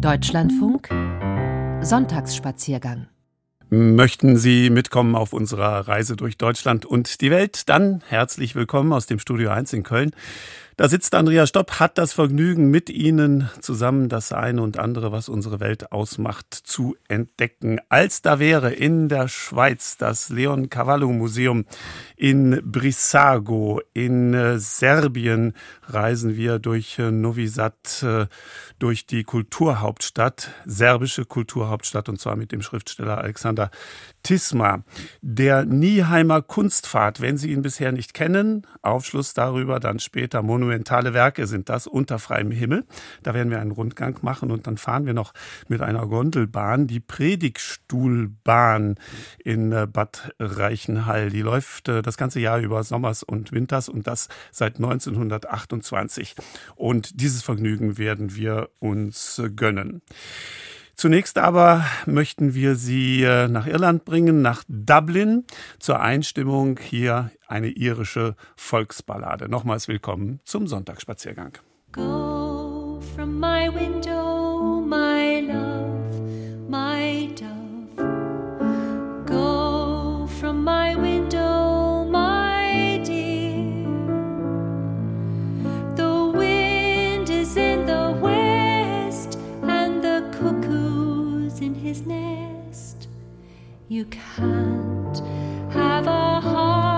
Deutschlandfunk Sonntagsspaziergang Möchten Sie mitkommen auf unserer Reise durch Deutschland und die Welt? Dann herzlich willkommen aus dem Studio 1 in Köln. Da sitzt Andrea Stopp, hat das Vergnügen, mit Ihnen zusammen das eine und andere, was unsere Welt ausmacht, zu entdecken. Als da wäre in der Schweiz das Leon Cavallo Museum in Brissago, in äh, Serbien reisen wir durch äh, Novi Sad, äh, durch die Kulturhauptstadt, serbische Kulturhauptstadt, und zwar mit dem Schriftsteller Alexander Tisma. Der Nieheimer Kunstpfad, wenn Sie ihn bisher nicht kennen, Aufschluss darüber dann später Mono monumentale Werke sind das unter freiem Himmel. Da werden wir einen Rundgang machen und dann fahren wir noch mit einer Gondelbahn, die Predigstuhlbahn in äh, Bad Reichenhall. Die läuft äh, das ganze Jahr über Sommers und Winters und das seit 1928. Und dieses Vergnügen werden wir uns äh, gönnen. Zunächst aber möchten wir Sie äh, nach Irland bringen, nach Dublin, zur Einstimmung hier eine irische Volksballade. Nochmals willkommen zum Sonntagsspaziergang. Go from my window, You can't have a harboring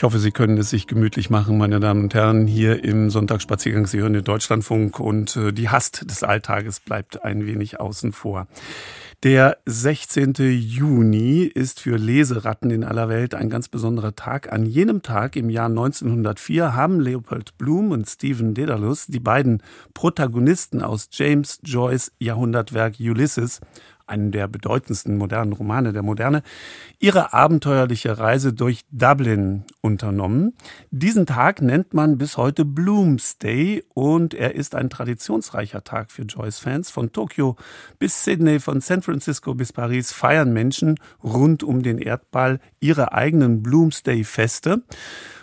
Ich hoffe, Sie können es sich gemütlich machen, meine Damen und Herren, hier im Sonntagsspaziergang. Sie hören den Deutschlandfunk und äh, die Hast des Alltages bleibt ein wenig außen vor. Der 16. Juni ist für Leseratten in aller Welt ein ganz besonderer Tag. An jenem Tag im Jahr 1904 haben Leopold Bloom und Stephen Dedalus, die beiden Protagonisten aus James Joyce Jahrhundertwerk Ulysses, einen der bedeutendsten modernen Romane der Moderne, ihre abenteuerliche Reise durch Dublin unternommen. Diesen Tag nennt man bis heute Bloomsday und er ist ein traditionsreicher Tag für Joyce-Fans. Von Tokio bis Sydney, von San Francisco bis Paris feiern Menschen rund um den Erdball ihre eigenen Bloomsday-Feste.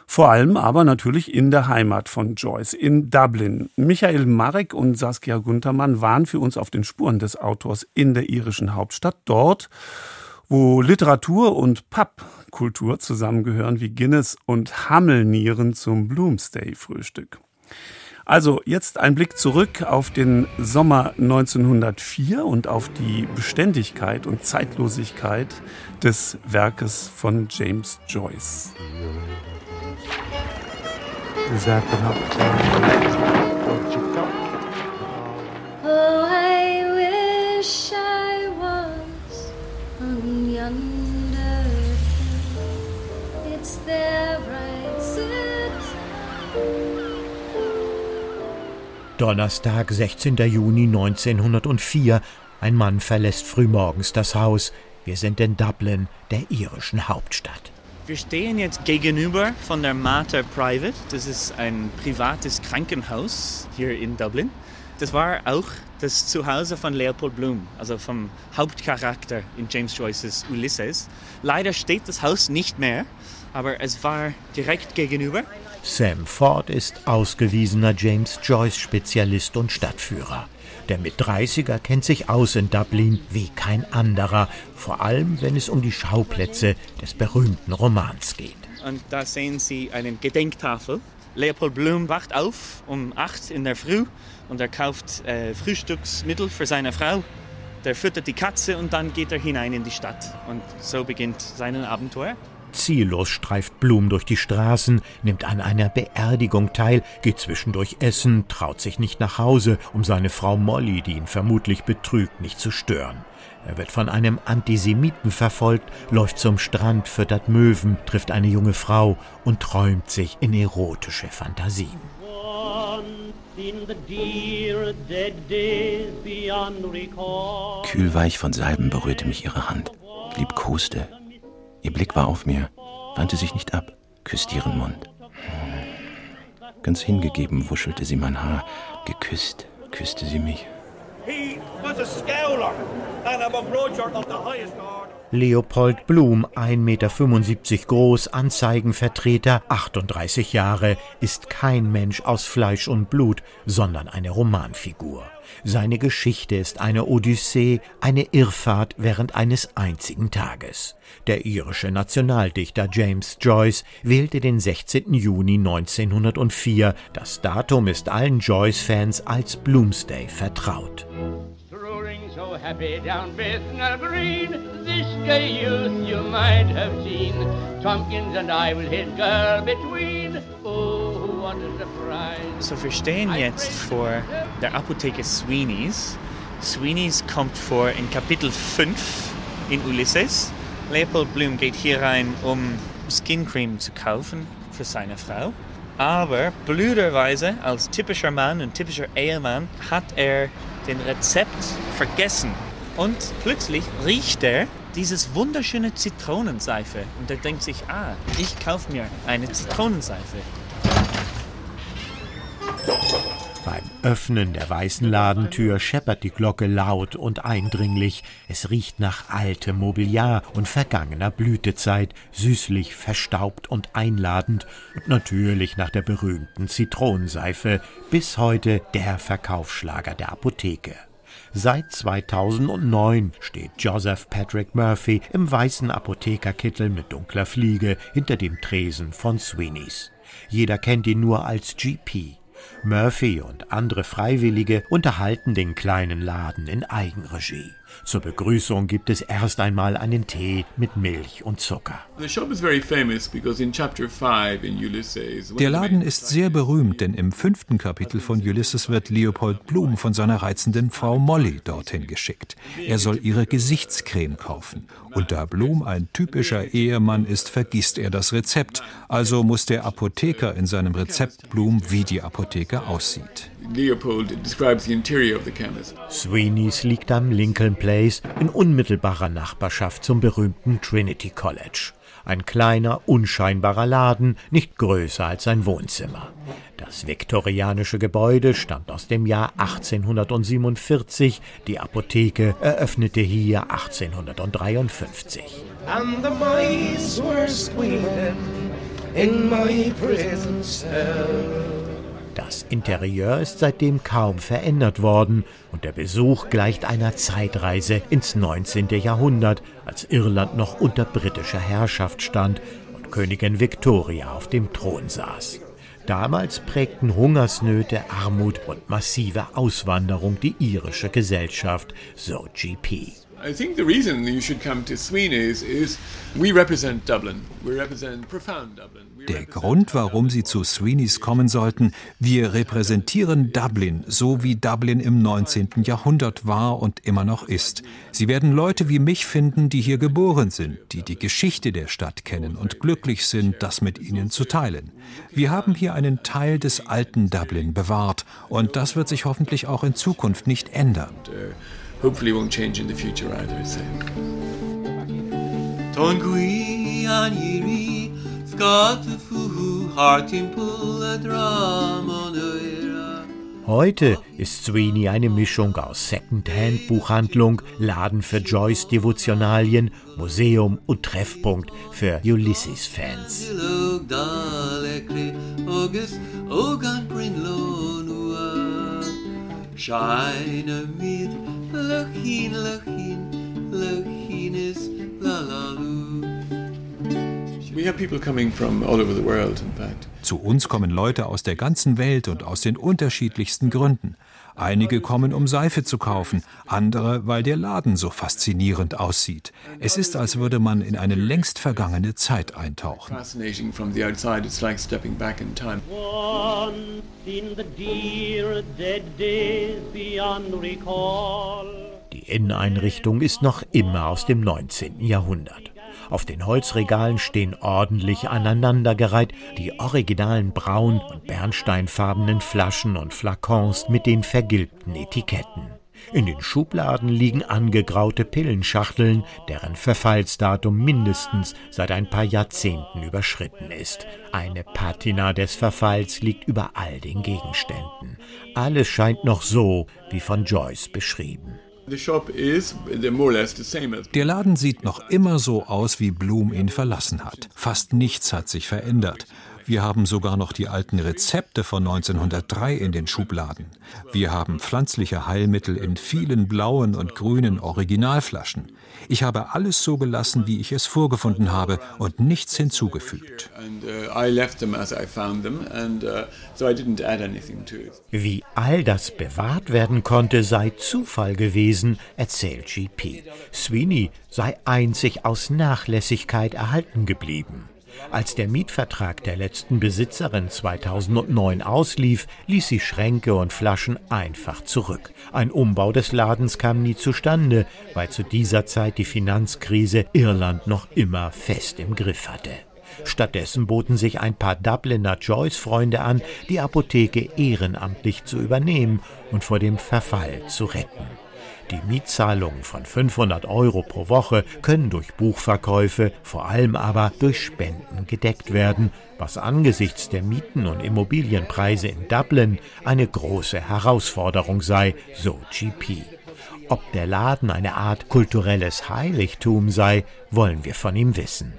Vor allem aber natürlich in der Heimat von Joyce, in Dublin. Michael Marek und Saskia Guntermann waren für uns auf den Spuren des Autors in der irischen Hauptstadt, dort, wo Literatur und Pubkultur zusammengehören wie Guinness und Hammelnieren zum Bloomsday-Frühstück. Also jetzt ein Blick zurück auf den Sommer 1904 und auf die Beständigkeit und Zeitlosigkeit des Werkes von James Joyce. Oh, I wish I was on yonder hill. It's there bright Donnerstag, 16. Juni 1904. Ein Mann verlässt frühmorgens das Haus. Wir sind in Dublin, der irischen Hauptstadt. Wir stehen jetzt gegenüber von der Mater Private. Das ist ein privates Krankenhaus hier in Dublin. Das war auch das Zuhause von Leopold Bloom, also vom Hauptcharakter in James Joyces Ulysses. Leider steht das Haus nicht mehr, aber es war direkt gegenüber. Sam Ford ist ausgewiesener James Joyce-Spezialist und Stadtführer. Der mit 30er kennt sich aus in Dublin wie kein anderer, vor allem wenn es um die Schauplätze des berühmten Romans geht. Und da sehen Sie eine Gedenktafel. Leopold Bloom wacht auf um 8 in der Früh und er kauft äh, Frühstücksmittel für seine Frau. Der füttert die Katze und dann geht er hinein in die Stadt. Und so beginnt sein Abenteuer. Ziellos streift Blum durch die Straßen, nimmt an einer Beerdigung teil, geht zwischendurch essen, traut sich nicht nach Hause, um seine Frau Molly, die ihn vermutlich betrügt, nicht zu stören. Er wird von einem Antisemiten verfolgt, läuft zum Strand, füttert Möwen, trifft eine junge Frau und träumt sich in erotische Fantasien. Kühlweich von Salben berührte mich ihre Hand, liebkoste, Ihr Blick war auf mir, wandte sich nicht ab, küsste ihren Mund. Ganz hingegeben wuschelte sie mein Haar, geküsst, küsste sie mich. He was a scowler and a of the highest order. Leopold Blum, 1,75 Meter groß, Anzeigenvertreter, 38 Jahre, ist kein Mensch aus Fleisch und Blut, sondern eine Romanfigur. Seine Geschichte ist eine Odyssee, eine Irrfahrt während eines einzigen Tages. Der irische Nationaldichter James Joyce wählte den 16. Juni 1904. Das Datum ist allen Joyce-Fans als Bloomsday vertraut happy down Bethnal Green. This gay youth you might have seen. Tompkins and I will hit girl between. Oh, what a surprise. So wir stehen jetzt vor der Apotheke Sweeney's. Sweeney's kommt vor in Kapitel 5 in Ulysses. Leopold Bloom geht hier rein, um Skin Cream zu kaufen für seine Frau. Aber blöderweise, als typischer Mann und typischer Ehemann, hat er den Rezept vergessen. Und plötzlich riecht er dieses wunderschöne Zitronenseife. Und er denkt sich, ah, ich kaufe mir eine Zitronenseife. Beim Öffnen der weißen Ladentür scheppert die Glocke laut und eindringlich. Es riecht nach altem Mobiliar und vergangener Blütezeit, süßlich, verstaubt und einladend und natürlich nach der berühmten Zitronenseife, bis heute der Verkaufsschlager der Apotheke. Seit 2009 steht Joseph Patrick Murphy im weißen Apothekerkittel mit dunkler Fliege hinter dem Tresen von Sweeney's. Jeder kennt ihn nur als GP. Murphy und andere Freiwillige unterhalten den kleinen Laden in Eigenregie. Zur Begrüßung gibt es erst einmal einen Tee mit Milch und Zucker. Der Laden ist sehr berühmt, denn im fünften Kapitel von Ulysses wird Leopold Bloom von seiner reizenden Frau Molly dorthin geschickt. Er soll ihre Gesichtscreme kaufen. Und da Bloom ein typischer Ehemann ist, vergisst er das Rezept. Also muss der Apotheker in seinem Rezept Bloom, wie die Apotheke aussieht. Leopold describes the interior of the chemist. Sweeney's liegt am Lincoln Place in unmittelbarer Nachbarschaft zum berühmten Trinity College. Ein kleiner, unscheinbarer Laden, nicht größer als sein Wohnzimmer. Das viktorianische Gebäude stammt aus dem Jahr 1847. Die Apotheke eröffnete hier 1853. And the mice were squealing in my prison cell. Das Interieur ist seitdem kaum verändert worden und der Besuch gleicht einer Zeitreise ins 19. Jahrhundert, als Irland noch unter britischer Herrschaft stand und Königin Victoria auf dem Thron saß. Damals prägten Hungersnöte, Armut und massive Auswanderung die irische Gesellschaft, so GP. I think the reason you should come to Sweeney's is we represent Dublin. We represent profound Dublin. Der Grund, warum Sie zu Sweeney's kommen sollten, wir repräsentieren Dublin, so wie Dublin im 19. Jahrhundert war und immer noch ist. Sie werden Leute wie mich finden, die hier geboren sind, die die Geschichte der Stadt kennen und glücklich sind, das mit ihnen zu teilen. Wir haben hier einen Teil des alten Dublin bewahrt und das wird sich hoffentlich auch in Zukunft nicht ändern. Hopefully won't change in the future either. So. Heute ist Sweeney eine Mischung aus Second-Hand-Buchhandlung, Laden für Joyce-Devotionalien, Museum und Treffpunkt für Ulysses-Fans. Scheine mit Lachin, Lachin, Lachines, Lalalu. Zu uns kommen Leute aus der ganzen Welt und aus den unterschiedlichsten Gründen. Einige kommen, um Seife zu kaufen, andere, weil der Laden so faszinierend aussieht. Es ist, als würde man in eine längst vergangene Zeit eintauchen. Die Inneneinrichtung ist noch immer aus dem 19. Jahrhundert. Auf den Holzregalen stehen ordentlich aneinandergereiht die originalen braun- und bernsteinfarbenen Flaschen und Flakons mit den vergilbten Etiketten. In den Schubladen liegen angegraute Pillenschachteln, deren Verfallsdatum mindestens seit ein paar Jahrzehnten überschritten ist. Eine Patina des Verfalls liegt über all den Gegenständen. Alles scheint noch so wie von Joyce beschrieben. Der Laden sieht noch immer so aus, wie Bloom ihn verlassen hat. Fast nichts hat sich verändert. Wir haben sogar noch die alten Rezepte von 1903 in den Schubladen. Wir haben pflanzliche Heilmittel in vielen blauen und grünen Originalflaschen. Ich habe alles so gelassen, wie ich es vorgefunden habe und nichts hinzugefügt. Uh, uh, wie all das bewahrt werden konnte, sei Zufall gewesen, erzählt GP. Sweeney sei einzig aus Nachlässigkeit erhalten geblieben. Als der Mietvertrag der letzten Besitzerin 2009 auslief, ließ sie Schränke und Flaschen einfach zurück. Ein Umbau des Ladens kam nie zustande, weil zu dieser Zeit die Finanzkrise Irland noch immer fest im Griff hatte. Stattdessen boten sich ein paar Dubliner Joyce-Freunde an, die Apotheke ehrenamtlich zu übernehmen und vor dem Verfall zu retten. Die Mietzahlungen von 500 Euro pro Woche können durch Buchverkäufe, vor allem aber durch Spenden gedeckt werden, was angesichts der Mieten und Immobilienpreise in Dublin eine große Herausforderung sei, so GP. Ob der Laden eine Art kulturelles Heiligtum sei, wollen wir von ihm wissen.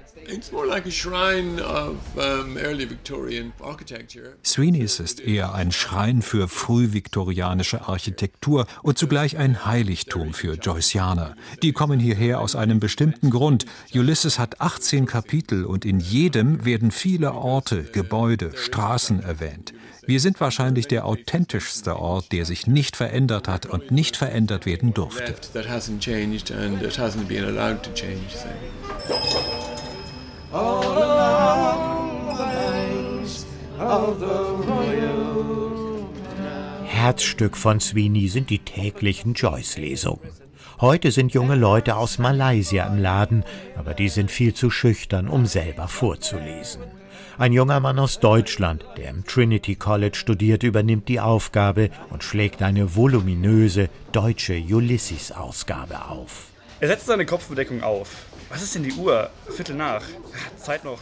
Sweeney's ist eher ein Schrein für frühviktorianische Architektur und zugleich ein Heiligtum für Joyceaner. Die kommen hierher aus einem bestimmten Grund. Ulysses hat 18 Kapitel und in jedem werden viele Orte, Gebäude, Straßen erwähnt. Wir sind wahrscheinlich der authentischste Ort, der sich nicht verändert hat und nicht verändert werden durfte. Herzstück von Sweeney sind die täglichen Joyce-Lesungen. Heute sind junge Leute aus Malaysia im Laden, aber die sind viel zu schüchtern, um selber vorzulesen. Ein junger Mann aus Deutschland, der im Trinity College studiert, übernimmt die Aufgabe und schlägt eine voluminöse deutsche Ulysses-Ausgabe auf. Er setzt seine Kopfbedeckung auf. Was ist denn die Uhr? Viertel nach. Zeit noch.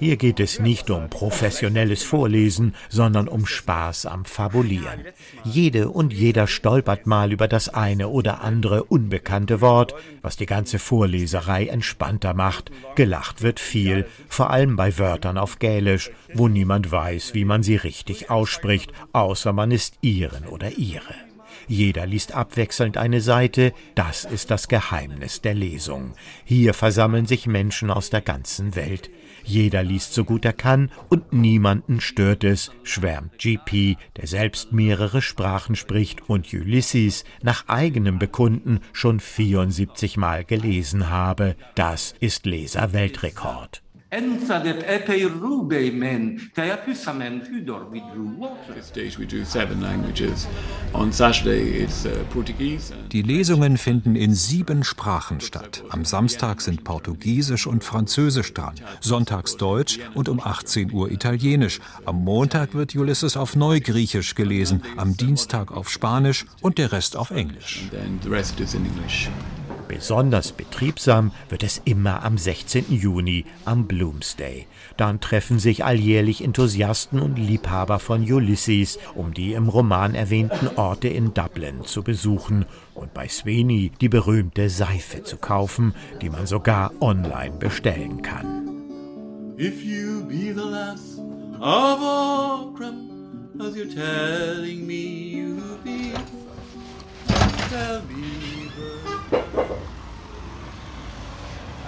Hier geht es nicht um professionelles Vorlesen, sondern um Spaß am Fabulieren. Jede und jeder stolpert mal über das eine oder andere unbekannte Wort, was die ganze Vorleserei entspannter macht. Gelacht wird viel, vor allem bei Wörtern auf Gälisch, wo niemand weiß, wie man sie richtig ausspricht, außer man ist ihren oder ihre. Jeder liest abwechselnd eine Seite, das ist das Geheimnis der Lesung. Hier versammeln sich Menschen aus der ganzen Welt. Jeder liest so gut er kann und niemanden stört es, schwärmt GP, der selbst mehrere Sprachen spricht und Ulysses nach eigenem Bekunden schon 74 Mal gelesen habe. Das ist Leser-Weltrekord. Ensadet epei rubei men, kaya pysamen hydor vidru stage we do seven languages. On Saturday it's Portuguese. Die Lesungen finden in sieben Sprachen statt. Am Samstag sind Portugiesisch und Französisch dran, sonntags Deutsch und um 18 Uhr Italienisch. Am Montag wird Ulysses auf Neugriechisch gelesen, am Dienstag auf Spanisch und der Rest auf Englisch. Besonders betriebsam wird es immer am 16. Juni, am Bloomsday. Dann treffen sich alljährlich Enthusiasten und Liebhaber von Ulysses, um die im Roman erwähnten Orte in Dublin zu besuchen und bei Sweeney die berühmte Seife zu kaufen, die man sogar online bestellen kann. If you be the last of all as you're telling me you be, tell me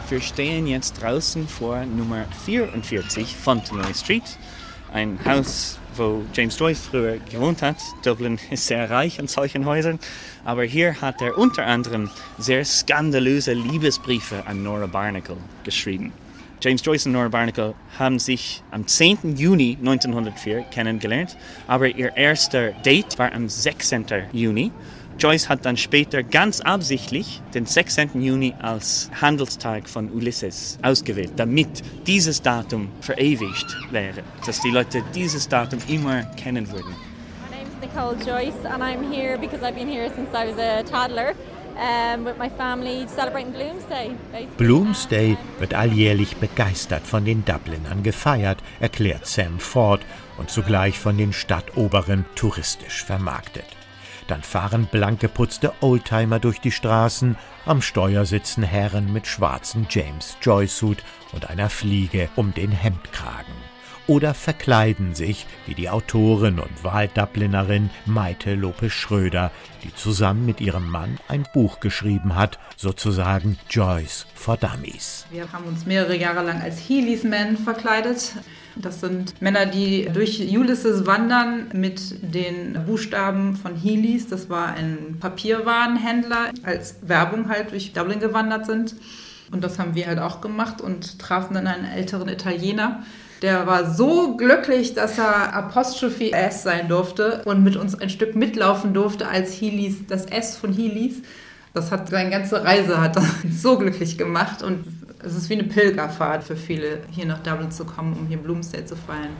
Wir stehen jetzt draußen vor Nummer 44 Fontenoy Street, ein Haus, wo James Joyce früher gewohnt hat. Dublin ist sehr reich an solchen Häusern, aber hier hat er unter anderem sehr skandalöse Liebesbriefe an Nora Barnacle geschrieben. James Joyce und Nora Barnacle haben sich am 10. Juni 1904 kennengelernt, aber ihr erster Date war am 16. Juni Joyce hat dann später ganz absichtlich den 16. Juni als Handelstag von Ulysses ausgewählt, damit dieses Datum verewigt wäre, dass die Leute dieses Datum immer kennen würden. My name is Nicole Joyce and I'm here because I've been here since I was a toddler. Um, with my family celebrating Bloomsday. Bloomsday wird alljährlich begeistert von den Dublinern gefeiert, erklärt Sam Ford und zugleich von den Stadtoberen touristisch vermarktet. Dann fahren blank geputzte Oldtimer durch die Straßen, am Steuer sitzen Herren mit schwarzem James Joyce-Hut und einer Fliege um den Hemdkragen. Oder verkleiden sich, wie die Autorin und Wahldublinerin Maite Lopez Schröder, die zusammen mit ihrem Mann ein Buch geschrieben hat, sozusagen Joyce for Dummies. Wir haben uns mehrere Jahre lang als Heelys Men verkleidet. Das sind Männer, die durch Ulysses wandern mit den Buchstaben von Heelys. Das war ein Papierwarenhändler, als Werbung halt durch Dublin gewandert sind. Und das haben wir halt auch gemacht und trafen dann einen älteren Italiener. Der war so glücklich, dass er Apostrophe S sein durfte und mit uns ein Stück mitlaufen durfte als Heelys, das S von Heelys. Das hat seine ganze Reise hat so glücklich gemacht und es ist wie eine Pilgerfahrt für viele, hier nach Dublin zu kommen, um hier Bloomsday zu feiern.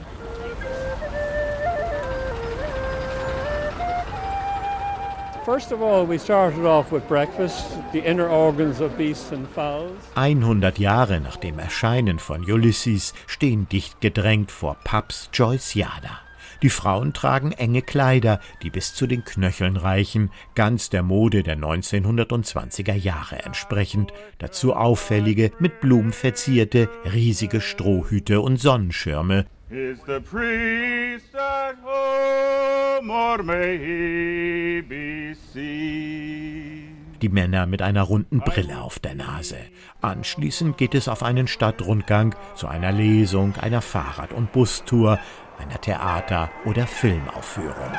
First of all, we started off with breakfast, the inner organs of beasts and fowls. 100 Jahre nach dem Erscheinen von Ulysses stehen dicht gedrängt vor Pubs Joyce Yada. Die Frauen tragen enge Kleider, die bis zu den Knöcheln reichen, ganz der Mode der 1920er Jahre entsprechend, dazu auffällige, mit Blumen verzierte, riesige Strohhüte und Sonnenschirme. Is the priest at home, or may he be seen? die Männer mit einer runden Brille auf der Nase. Anschließend geht es auf einen Stadtrundgang zu einer Lesung, einer Fahrrad- und Bustour, einer Theater- oder Filmaufführung.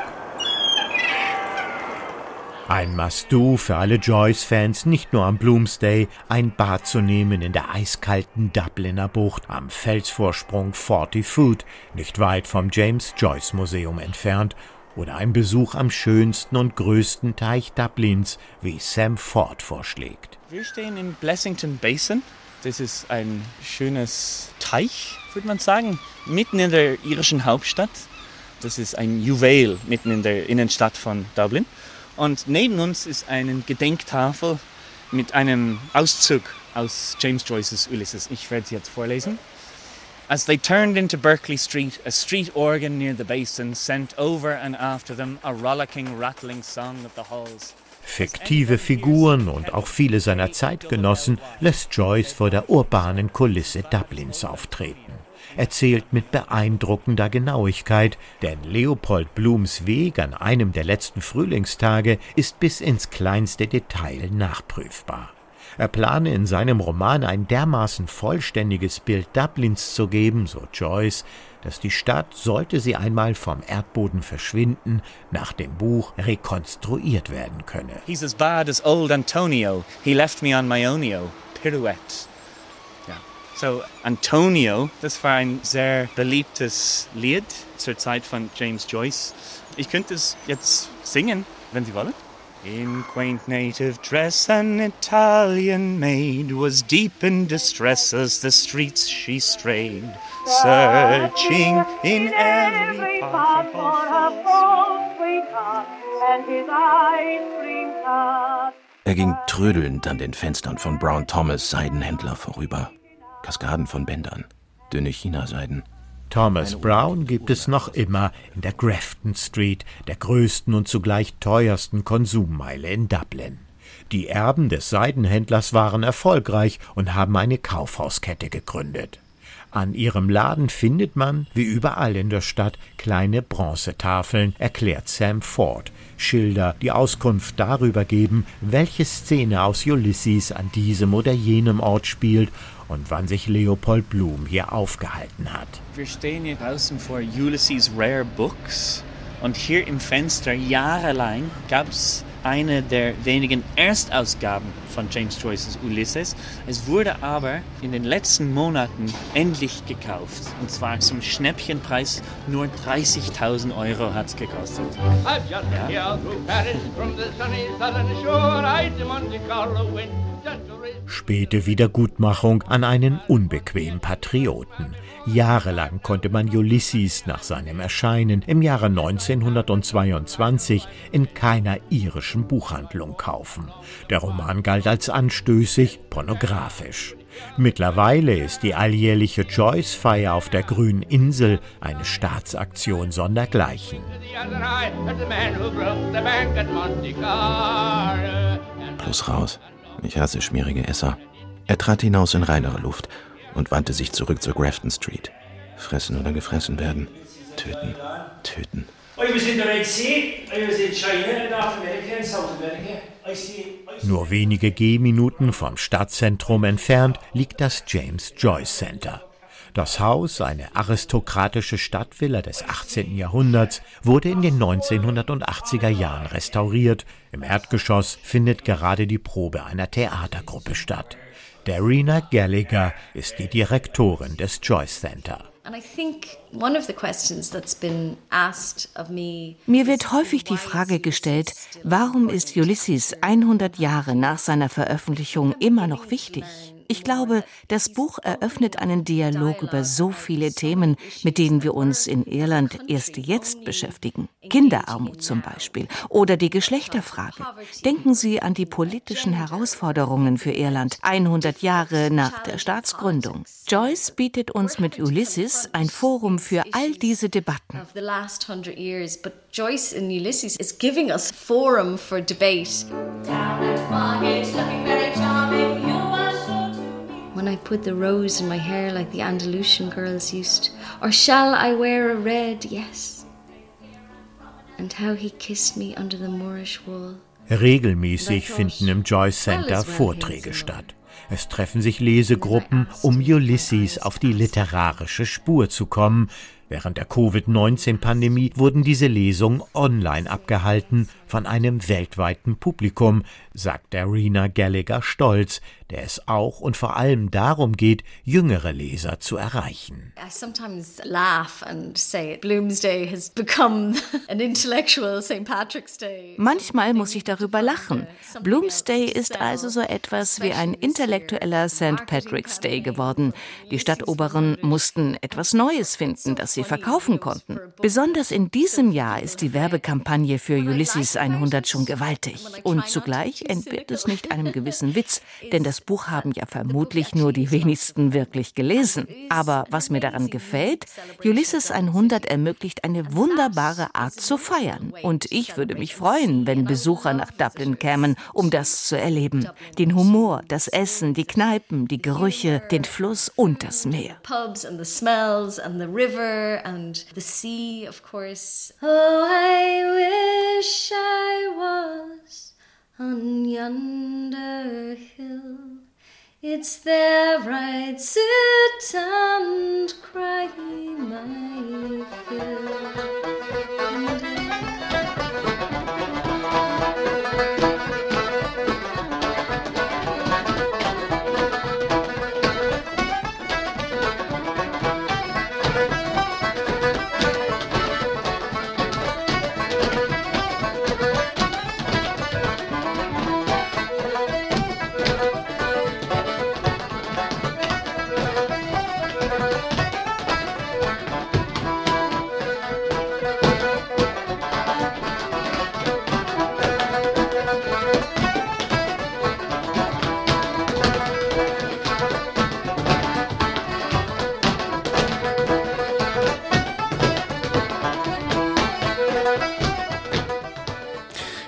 Ein Must-Do für alle Joyce-Fans, nicht nur am Bloomsday, ein Bad zu nehmen in der eiskalten Dubliner Bucht am Felsvorsprung Forty Foot, nicht weit vom James Joyce Museum entfernt, oder ein Besuch am schönsten und größten Teich Dublins, wie Sam Ford vorschlägt. Wir stehen in Blessington Basin. Das ist ein schönes Teich, würde man sagen, mitten in der irischen Hauptstadt. Das ist ein Juwel mitten in der Innenstadt von Dublin. Und neben uns ist eine Gedenktafel mit einem Auszug aus James Joyces Ulysses. Ich werde sie jetzt vorlesen. As they turned into Berkeley Street, a street organ near the basin sent over and after them a rollicking, rattling song of the halls. Fiktive Figuren und auch viele seiner Zeitgenossen lässt Joyce vor der urbanen Kulisse Dublins auftreten erzählt mit beeindruckender Genauigkeit, denn Leopold Blums Weg an einem der letzten Frühlingstage ist bis ins kleinste Detail nachprüfbar. Er plane in seinem Roman ein dermaßen vollständiges Bild Dublins zu geben, so Joyce, dass die Stadt, sollte sie einmal vom Erdboden verschwinden, nach dem Buch rekonstruiert werden könne. He's as bad as old Antonio. He left me on my onio. Pirouette. So Antonio, das war ein sehr beliebtes Lied zur Zeit von James Joyce. Ich könnte es jetzt singen, wenn Sie wollen. In quaint native dress, an Italian maid was deep in distress as the streets she strayed, searching in every part for her false sweetheart, and his eyes blinked. Er ging trödelnd an den Fenstern von Brown Thomas Seidenhändler vorüber. Kaskaden von Bändern, dünne Chinaseiden. Thomas Brown gibt es noch immer in der Grafton Street, der größten und zugleich teuersten Konsummeile in Dublin. Die Erben des Seidenhändlers waren erfolgreich und haben eine Kaufhauskette gegründet. An ihrem Laden findet man, wie überall in der Stadt, kleine Bronzetafeln, erklärt Sam Ford, Schilder, die Auskunft darüber geben, welche Szene aus Ulysses an diesem oder jenem Ort spielt und wann sich Leopold Blum hier aufgehalten hat. Wir stehen hier draußen vor Ulysses Rare Books und hier im Fenster jahrelang gab es eine der wenigen Erstausgaben von James Joyces Ulysses. Es wurde aber in den letzten Monaten endlich gekauft. Und zwar zum Schnäppchenpreis. Nur 30.000 Euro hat es gekostet. Ja. Späte Wiedergutmachung an einen unbequemen Patrioten. Jahrelang konnte man Ulysses nach seinem Erscheinen im Jahre 1922 in keiner irischen Buchhandlung kaufen. Der Roman galt als anstößig, pornografisch. Mittlerweile ist die alljährliche Joyce-Feier auf der grünen Insel eine Staatsaktion sondergleichen. Plus raus. Ich hasse schmierige Esser. Er trat hinaus in reinere Luft und wandte sich zurück zur Grafton Street. Fressen oder gefressen werden. Töten. Töten. Nur wenige Gehminuten vom Stadtzentrum entfernt liegt das James Joyce Center. Das Haus, eine aristokratische Stadtvilla des 18. Jahrhunderts, wurde in den 1980er Jahren restauriert. Im Erdgeschoss findet gerade die Probe einer Theatergruppe statt. Darina Gallagher ist die Direktorin des Joyce Center. Mir wird häufig die Frage gestellt, warum ist Ulysses 100 Jahre nach seiner Veröffentlichung immer noch wichtig? Ich glaube, das Buch eröffnet einen Dialog über so viele Themen, mit denen wir uns in Irland erst jetzt beschäftigen. Kinderarmut zum Beispiel oder die Geschlechterfrage. Denken Sie an die politischen Herausforderungen für Irland 100 Jahre nach der Staatsgründung. Joyce bietet uns mit Ulysses ein Forum für all diese Debatten. Joyce in Ulysses is giving us forum for debate. When I put the rose in my hair like the Andalusian girls used? Or shall I wear a red? Yes. And how he kissed me under the Moorish wall. Regelmäßig finden im Joyce Center Vorträge statt. Es treffen sich Lesegruppen, um Ulysses auf die literarische Spur zu kommen, Während der Covid-19-Pandemie wurden diese Lesungen online abgehalten von einem weltweiten Publikum, sagt Darina Gallagher stolz, der es auch und vor allem darum geht, jüngere Leser zu erreichen. I sometimes laugh and say Bloomsday has become an intellectual St. Patrick's Day. Manchmal muss ich darüber lachen. Bloomsday ist also so etwas wie ein intellektueller St. Patrick's Day geworden. Die Stadtoberen mussten etwas Neues finden, das sie verkaufen konnten. Besonders in diesem Jahr ist die Werbekampagne für Ulysses 100 schon gewaltig. Und zugleich entbehrt es nicht einem gewissen Witz, denn das Buch haben ja vermutlich nur die wenigsten wirklich gelesen. Aber was mir daran gefällt, Ulysses 100 ermöglicht eine wunderbare Art zu feiern. Und ich würde mich freuen, wenn Besucher nach Dublin kämen, um das zu erleben. Den Humor, das Essen, die Kneipen, die Gerüche, den Fluss und das Meer. Oh, I wish I was on yonder hill. It's there I'd sit and cry my fill.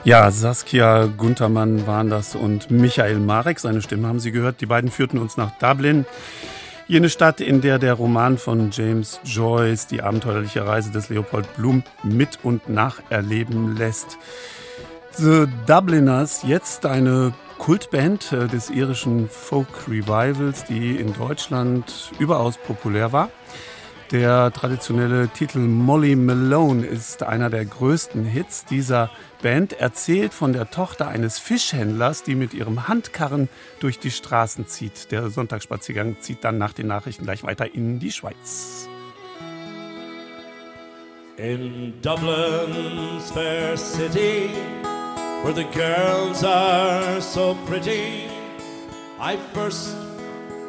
Ja, Saskia Guntermann waren das und Michael Marek, seine Stimme haben Sie gehört. Die beiden führten uns nach Dublin, jene Stadt, in der der Roman von James Joyce, die abenteuerliche Reise des Leopold Bloom, mit und nacherleben lässt. The Dubliners, jetzt eine Kultband äh, des irischen Folk Revivals, die in Deutschland überaus populär war. Der traditionelle Titel Molly Malone ist einer der größten Hits dieser Band, erzählt von der Tochter eines Fischhändlers, die mit ihrem Handkarren durch die Straßen zieht. Der Sonntagsspaziergang zieht dann nach den Nachrichten gleich weiter in die Schweiz. In Dublin's fair city, where the girls are so pretty, I first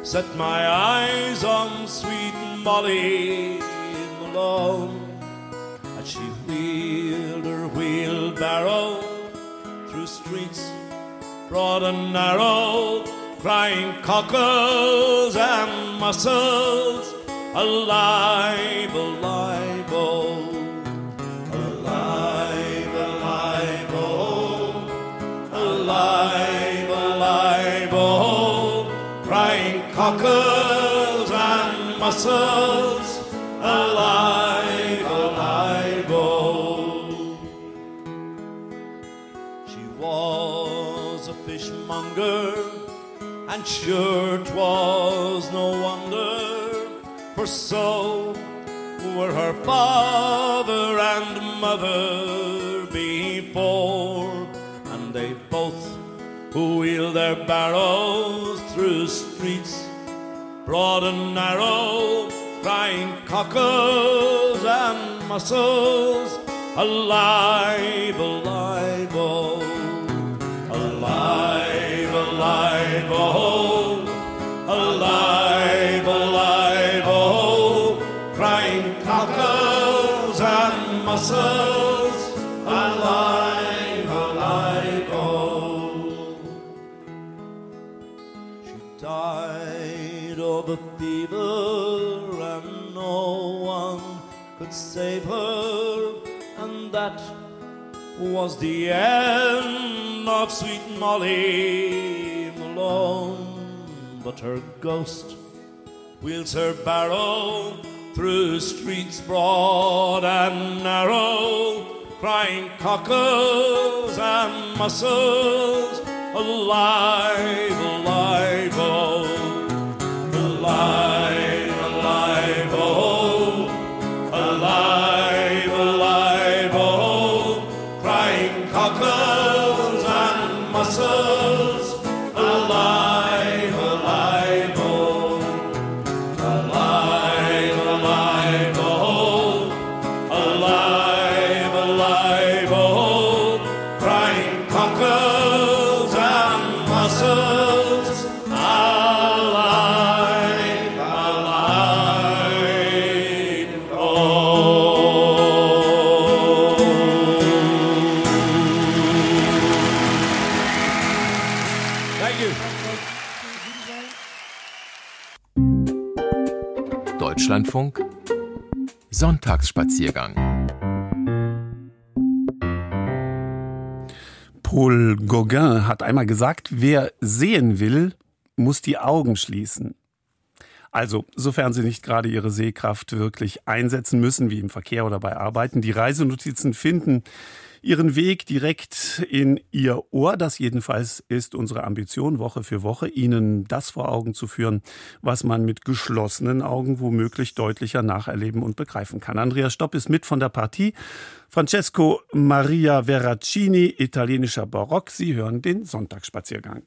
set my eyes on sweet Molly Malone. And she wheeled her wheelbarrow through streets broad and narrow, crying cockles and mussels, alive, alive, oh. Alive, alive, oh. Alive, alive, oh. Crying cockles mussels, alive, alive, oh. She was a fishmonger, and sure 'twas no wonder, for so were her father and mother before, and they both who wheel their barrows through streets broad and narrow, crying cockles and mussels, alive, alive, oh, alive, alive, oh, save her, and that was the end of sweet Molly Malone. But her ghost wheels her barrow through streets broad and narrow, crying cockles and mussels, alive, alive, oh, alive, Deutschlandfunk Sonntagsspaziergang. Paul Gauguin hat einmal gesagt, wer sehen will, muss die Augen schließen. Also, sofern Sie nicht gerade Ihre Sehkraft wirklich einsetzen müssen, wie im Verkehr oder bei Arbeiten, die Reisenotizen finden ihren Weg direkt in Ihr Ohr. Das jedenfalls ist unsere Ambition, Woche für Woche Ihnen das vor Augen zu führen, was man mit geschlossenen Augen womöglich deutlicher nacherleben und begreifen kann. Andrea Stopp ist mit von der Partie. Francesco Maria Veracini, italienischer Barock. Sie hören den Sonntagsspaziergang.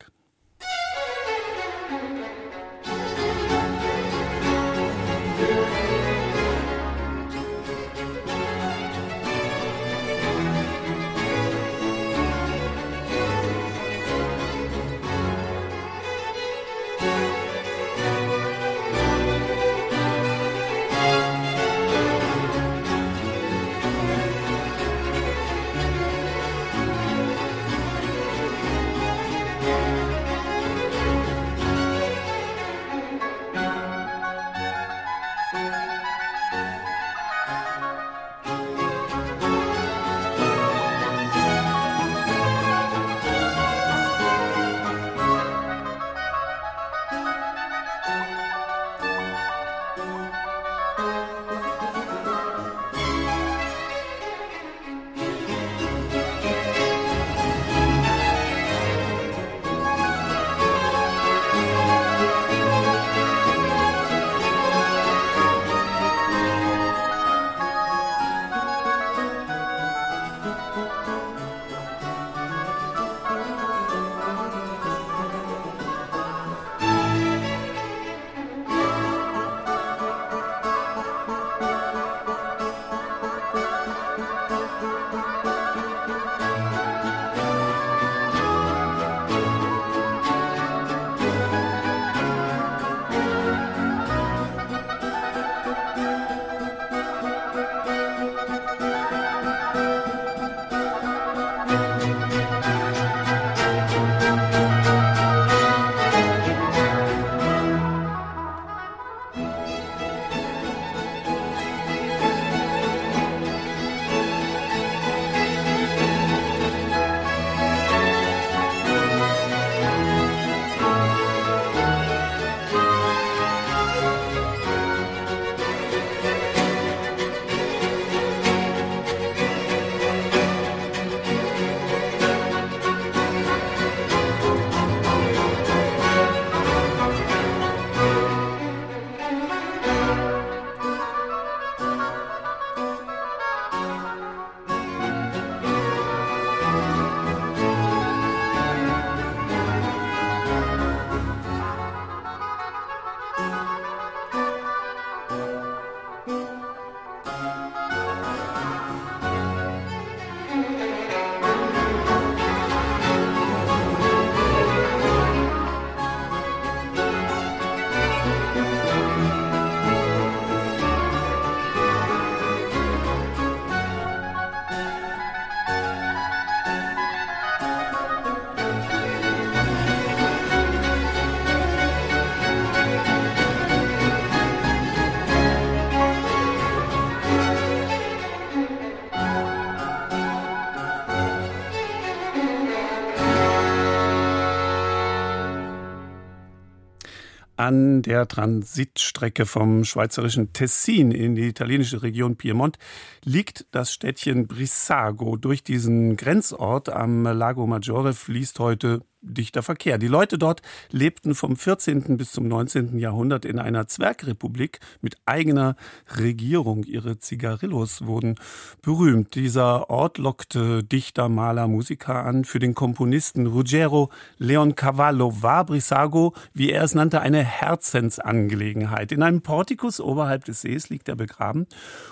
An der Transitstrecke vom schweizerischen Tessin in die italienische Region Piemont liegt das Städtchen Brissago. Durch diesen Grenzort am Lago Maggiore fließt heute dichter Verkehr. Die Leute dort lebten vom 14. bis zum 19. Jahrhundert in einer Zwergrepublik mit eigener Regierung. Ihre Zigarillos wurden berühmt. Dieser Ort lockte Dichter, Maler, Musiker an. Für den Komponisten Ruggero Leoncavallo war Brissago, wie er es nannte, eine Herzensangelegenheit. In einem Portikus oberhalb des Sees liegt er begraben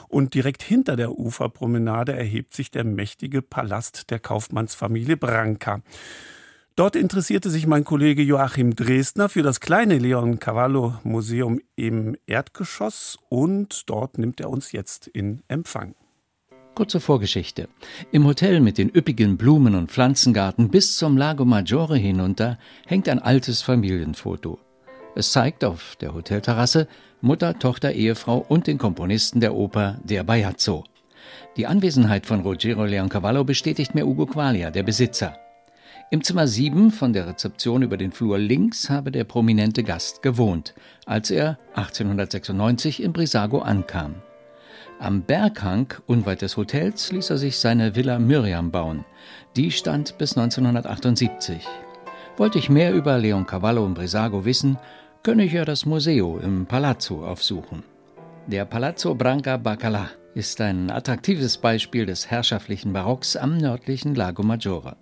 und direkt hinter der Uferpromenade erhebt sich der mächtige Palast der Kaufmannsfamilie Branca. Dort interessierte sich mein Kollege Joachim Dresdner für das kleine Leon Cavallo Museum im Erdgeschoss und dort nimmt er uns jetzt in Empfang. Kurze Vorgeschichte. Im Hotel mit den üppigen Blumen- und Pflanzengarten bis zum Lago Maggiore hinunter hängt ein altes Familienfoto. Es zeigt auf der Hotelterrasse Mutter, Tochter, Ehefrau und den Komponisten der Oper Der Bajazzo. Die Anwesenheit von Rogero Leoncavallo bestätigt mir Ugo Qualia, der Besitzer. Im Zimmer 7 von der Rezeption über den Flur links habe der prominente Gast gewohnt, als er 1896 in Brisago ankam. Am Berghang unweit des Hotels ließ er sich seine Villa Miriam bauen. Die stand bis 1978. Wollte ich mehr über Leoncavallo und Brisago wissen, könne ich ja das Museo im Palazzo aufsuchen. Der Palazzo Branca Bacala ist ein attraktives Beispiel des herrschaftlichen Barocks am nördlichen Lago Maggiore.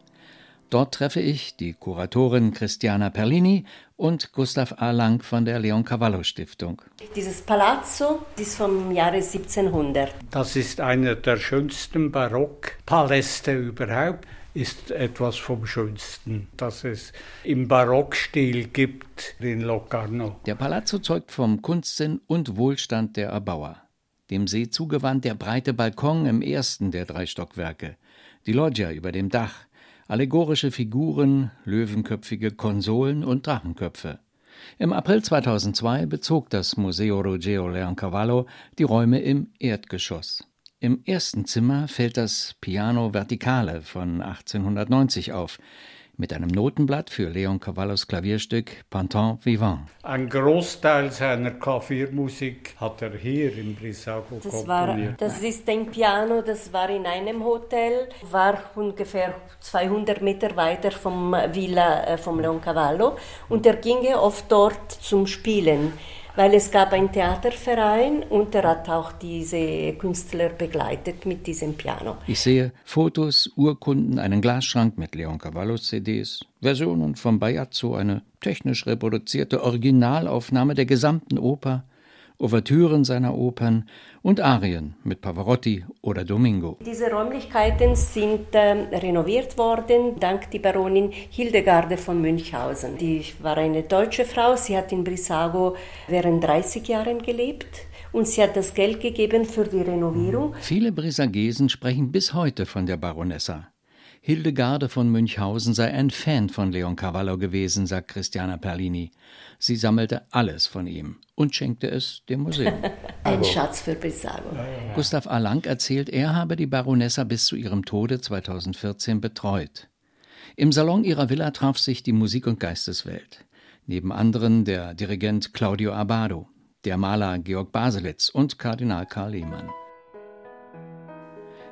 Dort treffe ich die Kuratorin Christiana Perlini und Gustav A. Lang von der Leoncavallo Stiftung. Dieses Palazzo ist vom Jahre 1700. Das ist einer der schönsten Barockpaläste überhaupt ist etwas vom Schönsten, das es im Barockstil gibt in Locarno. Der Palazzo zeugt vom Kunstsinn und Wohlstand der Erbauer. Dem See zugewandt der breite Balkon im ersten der drei Stockwerke, die Loggia über dem Dach, allegorische Figuren, löwenköpfige Konsolen und Drachenköpfe. Im April 2002 bezog das Museo Rogeo Leoncavallo die Räume im Erdgeschoss. Im ersten Zimmer fällt das Piano Verticale von 1890 auf, mit einem Notenblatt für Leon Cavallos Klavierstück Pantin Vivant. Ein Großteil seiner Klaviermusik hat er hier in Brissago das komponiert. War, das ist ein Piano, das war in einem Hotel, war ungefähr 200 Meter weiter vom Villa äh, vom Leon Cavallo und er ging oft dort zum Spielen weil es gab einen Theaterverein und er hat auch diese Künstler begleitet mit diesem Piano. Ich sehe Fotos, Urkunden, einen Glasschrank mit Leon Cavallos CDs, Versionen von Bajazzo, eine technisch reproduzierte Originalaufnahme der gesamten Oper, Ouvertüren seiner Opern und Arien mit Pavarotti oder Domingo. Diese Räumlichkeiten sind äh, renoviert worden dank die Baronin Hildegarde von Münchhausen. Die war eine deutsche Frau, sie hat in Brissago während 30 Jahren gelebt und sie hat das Geld gegeben für die Renovierung. Viele Brisagesen sprechen bis heute von der Baronessa. Hildegarde von Münchhausen sei ein Fan von Leon Cavallo gewesen, sagt Christiana Perlini. Sie sammelte alles von ihm und schenkte es dem Museum. ein Schatz für Brissago. Gustav A. Lang erzählt, er habe die Baronessa bis zu ihrem Tode 2014 betreut. Im Salon ihrer Villa traf sich die Musik- und Geisteswelt. Neben anderen der Dirigent Claudio Abado, der Maler Georg Baselitz und Kardinal Karl Lehmann.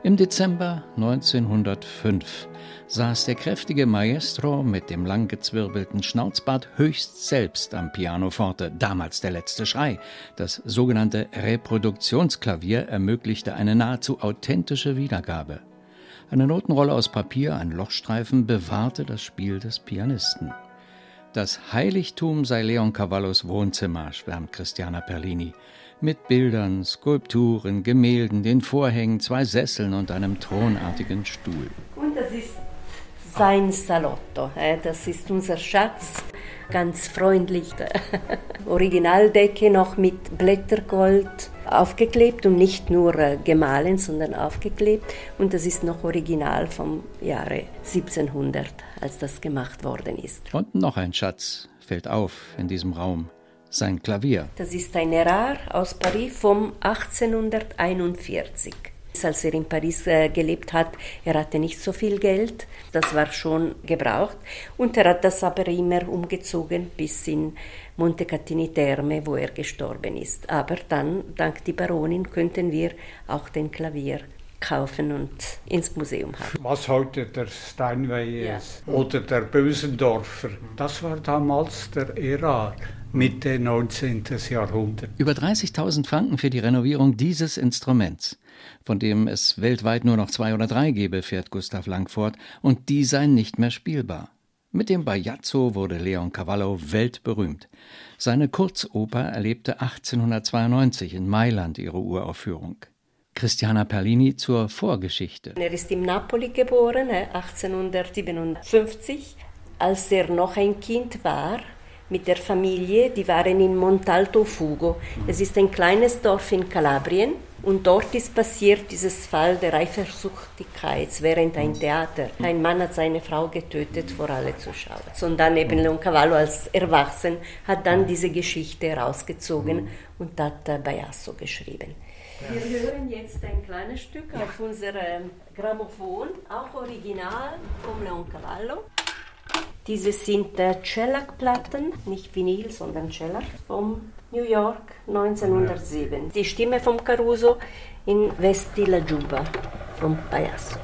Im Dezember 1905 saß der kräftige Maestro mit dem langgezwirbelten Schnauzbart höchst selbst am Pianoforte, damals der letzte Schrei. Das sogenannte Reproduktionsklavier ermöglichte eine nahezu authentische Wiedergabe. Eine Notenrolle aus Papier, ein Lochstreifen bewahrte das Spiel des Pianisten. Das Heiligtum sei Leon Cavallos Wohnzimmer, schwärmt Christiana Perlini mit Bildern, Skulpturen, Gemälden, den Vorhängen, zwei Sesseln und einem thronartigen Stuhl. Und das ist sein Salotto, das ist unser Schatz, ganz freundlich. Originaldecke noch mit Blättergold aufgeklebt und nicht nur äh, gemahlen, sondern aufgeklebt. Und das ist noch original vom Jahre 1700, als das gemacht worden ist. Und noch ein Schatz fällt auf in diesem Raum sein Klavier. Das ist ein Erard aus Paris vom 1841. Als er in Paris äh, gelebt hat, er hatte nicht so viel Geld, das war schon gebraucht und er hat das aber immer umgezogen bis in Montecatini Terme, wo er gestorben ist. Aber dann, dank die Baronin, könnten wir auch den Klavier kaufen und ins Museum haben. Was heute der Steinway ja. ist oder der Bösendorfer, das war damals der Erard. Mitte 19. Jahrhundert. Über 30.000 Franken für die Renovierung dieses Instruments, von dem es weltweit nur noch zwei oder drei gebe, fährt Gustav Lang fort, und die seien nicht mehr spielbar. Mit dem Bajazzo wurde Leon Cavallo weltberühmt. Seine Kurzoper erlebte 1892 in Mailand ihre Uraufführung. Christiana Perlini zur Vorgeschichte. Er ist in Napoli geboren, 1857. Als er noch ein Kind war, mit der Familie, die waren in Montalto Fugo. Es ist ein kleines Dorf in Kalabrien Und dort ist passiert dieses Fall der Eifersuchtigkeit während ein Theater. Ein Mann hat seine Frau getötet vor alle Zuschauer. Und dann eben Leoncavallo als Erwachsen hat dann diese Geschichte herausgezogen und hat äh, Bayasso geschrieben. Wir hören jetzt ein kleines Stück auf unserem Grammophon, auch original vom Leoncavallo. Diese sind äh, Shellac-Platten, nicht Vinyl, sondern Shellac, vom New York 1907. Die Stimme von Caruso in Vesti la Giuba vom Payaso.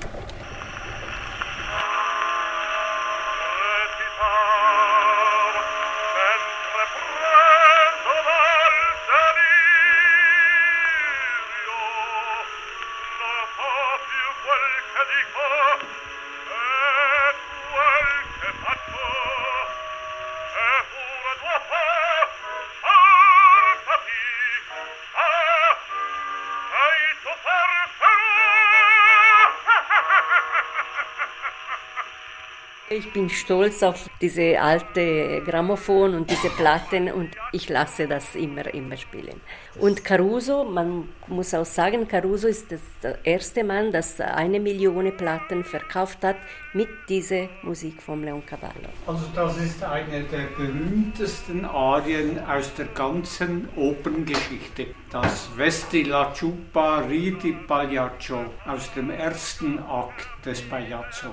Ich bin stolz auf diese alte Grammophon und diese Platten und ich lasse das immer, immer spielen. Und Caruso, man muss auch sagen, Caruso ist das erste Mann, das eine Million Platten verkauft hat mit dieser Musik von Leon Cavallo. Also das ist eine der berühmtesten Arien aus der ganzen Operngeschichte. Das Vesti la Ciupa Ridi Pagliaccio aus dem ersten Akt des Pagliaccio.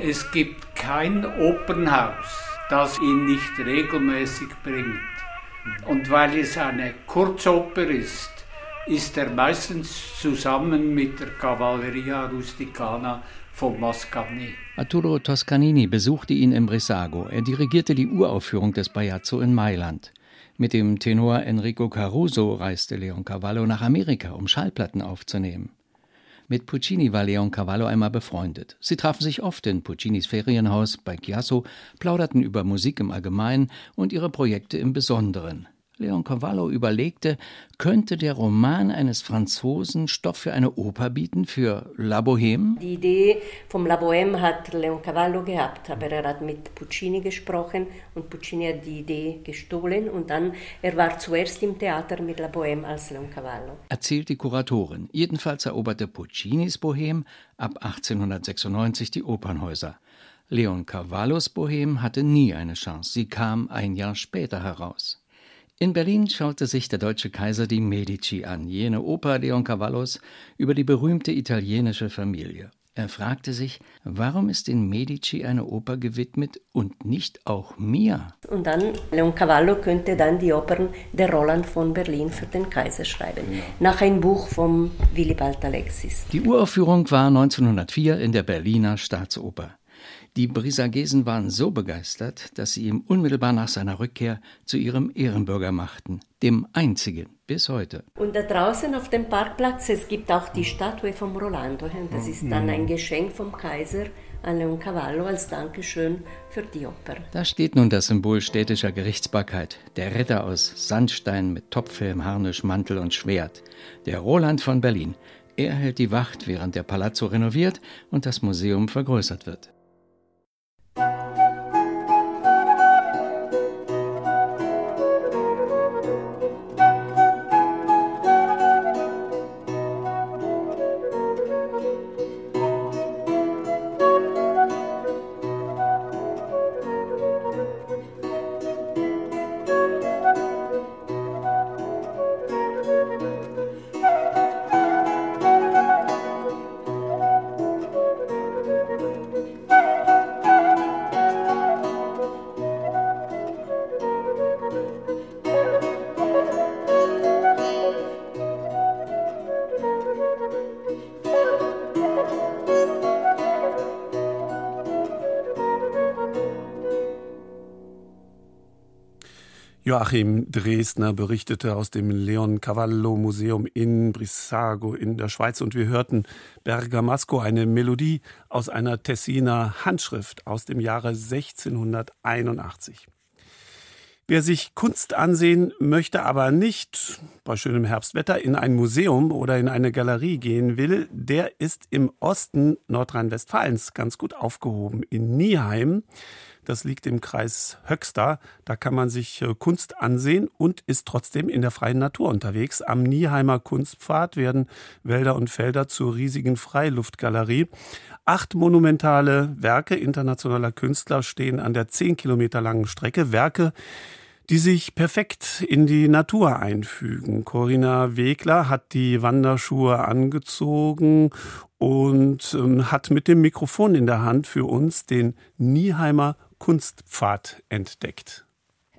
Es gibt kein Opernhaus, das ihn nicht regelmäßig bringt. Und weil es eine Kurzoper ist, ist er meistens zusammen mit der Cavalleria Rusticana von Mascagni. Arturo Toscanini besuchte ihn im Brissago. Er dirigierte die Uraufführung des Bajazzo in Mailand. Mit dem Tenor Enrico Caruso reiste Leon Cavallo nach Amerika, um Schallplatten aufzunehmen. Mit Puccini war Leon Cavallo einmal befreundet. Sie trafen sich oft in Puccinis Ferienhaus bei Chiasso, plauderten über Musik im Allgemeinen und ihre Projekte im Besonderen. Leon Cavallo überlegte, könnte der Roman eines Franzosen Stoff für eine Oper bieten, für La Bohème? Die Idee vom La Bohème hat Leon Cavallo gehabt, aber er hat mit Puccini gesprochen und Puccini hat die Idee gestohlen und dann, er war zuerst im Theater mit La Bohème als Leon Cavallo. Erzählt die Kuratorin. Jedenfalls eroberte Puccinis Bohème ab 1896 die Opernhäuser. Leon Cavallos Bohème hatte nie eine Chance. Sie kam ein Jahr später heraus. In Berlin schaute sich der deutsche Kaiser die Medici an, jene Oper Leon Cavallos über die berühmte italienische Familie. Er fragte sich, warum ist den Medici eine Oper gewidmet und nicht auch mir? Und dann, Leon Cavallo könnte dann die Opern der Roland von Berlin für den Kaiser schreiben, nach einem Buch von Willibald Alexis. Die Uraufführung war 1904 in der Berliner Staatsoper. Die Brisagesen waren so begeistert, dass sie ihn unmittelbar nach seiner Rückkehr zu ihrem Ehrenbürger machten, dem einzigen bis heute. Und da draußen auf dem Parkplatz, es gibt auch die Statue vom Rolando. Das ist dann ein Geschenk vom Kaiser an Leon Cavallo als Dankeschön für die Oper. Da steht nun das Symbol städtischer Gerichtsbarkeit, der Ritter aus Sandstein mit Topfhelm, Harnisch, Mantel und Schwert, der Roland von Berlin. Er hält die Wacht, während der Palazzo renoviert und das Museum vergrößert wird. Joachim Dresdner berichtete aus dem Leon Cavallo Museum in Brissago in der Schweiz und wir hörten Bergamasco, eine Melodie aus einer Tessiner Handschrift aus dem Jahre 1681. Wer sich Kunst ansehen möchte, aber nicht bei schönem Herbstwetter in ein Museum oder in eine Galerie gehen will, der ist im Osten Nordrhein-Westfalens ganz gut aufgehoben, in Nieheim. Das liegt im Kreis Höxter. Da kann man sich äh, Kunst ansehen und ist trotzdem in der freien Natur unterwegs. Am Nieheimer Kunstpfad werden Wälder und Felder zur riesigen Freiluftgalerie. Acht monumentale Werke internationaler Künstler stehen an der zehn Kilometer langen Strecke. Werke, die sich perfekt in die Natur einfügen. Corinna Wegler hat die Wanderschuhe angezogen und ähm, hat mit dem Mikrofon in der Hand für uns den Nieheimer Kunstpfad entdeckt.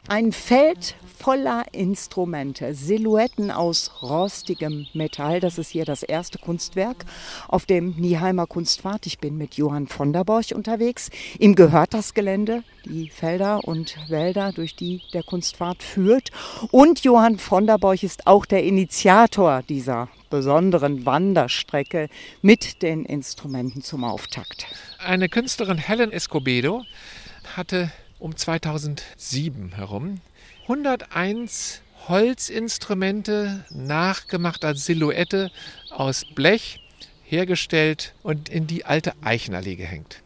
Ein Feld voller Instrumente, Silhouetten aus rostigem Metall. Das ist hier das erste Kunstwerk auf dem Nieheimer Kunstpfad. Ich bin mit Johann von der Borch unterwegs. Ihm gehört das Gelände, die Felder und Wälder, durch die der Kunstpfad führt. Und Johann von der Borch ist auch der Initiator dieser besonderen Wanderstrecke mit den Instrumenten zum Auftakt. Eine Künstlerin Helen Escobedo hatte um 2007 herum 101 Holzinstrumente nachgemacht als Silhouette aus Blech hergestellt und in die alte Eichenallee gehängt.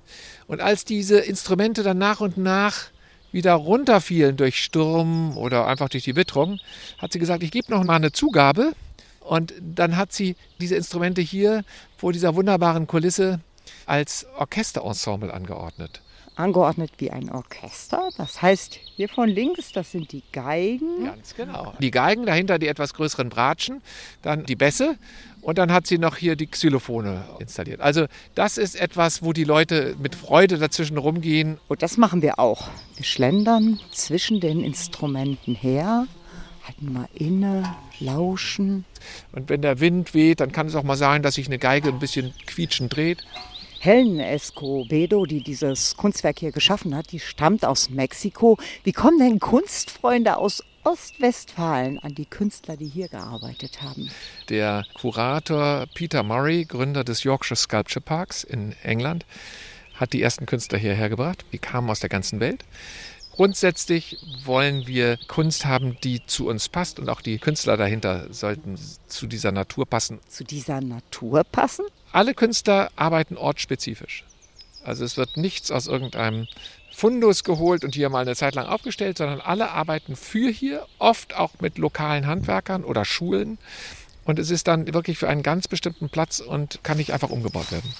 Und als diese Instrumente dann nach und nach wieder runterfielen durch Sturm oder einfach durch die Witterung, hat sie gesagt, ich gebe noch mal eine Zugabe. Und dann hat sie diese Instrumente hier vor dieser wunderbaren Kulisse als Orchesterensemble angeordnet angeordnet wie ein Orchester. Das heißt, hier von links, das sind die Geigen. Ganz genau. Die Geigen, dahinter die etwas größeren Bratschen, dann die Bässe und dann hat sie noch hier die Xylophone installiert. Also das ist etwas, wo die Leute mit Freude dazwischen rumgehen. Und das machen wir auch. Wir schlendern zwischen den Instrumenten her, halten mal inne, lauschen. Und wenn der Wind weht, dann kann es auch mal sein, dass sich eine Geige ein bisschen quietschend dreht. Helen Escobedo, die dieses Kunstwerk hier geschaffen hat, die stammt aus Mexiko. Wie kommen denn Kunstfreunde aus Ostwestfalen an die Künstler, die hier gearbeitet haben? Der Kurator Peter Murray, Gründer des Yorkshire Sculpture Parks in England, hat die ersten Künstler hierher gebracht. Die kamen aus der ganzen Welt. Grundsätzlich wollen wir Kunst haben, die zu uns passt und auch die Künstler dahinter sollten zu dieser Natur passen. Zu dieser Natur passen? Alle Künstler arbeiten ortsspezifisch. Also es wird nichts aus irgendeinem Fundus geholt und hier mal eine Zeit lang aufgestellt, sondern alle arbeiten für hier, oft auch mit lokalen Handwerkern oder Schulen. Und es ist dann wirklich für einen ganz bestimmten Platz und kann nicht einfach umgebaut werden.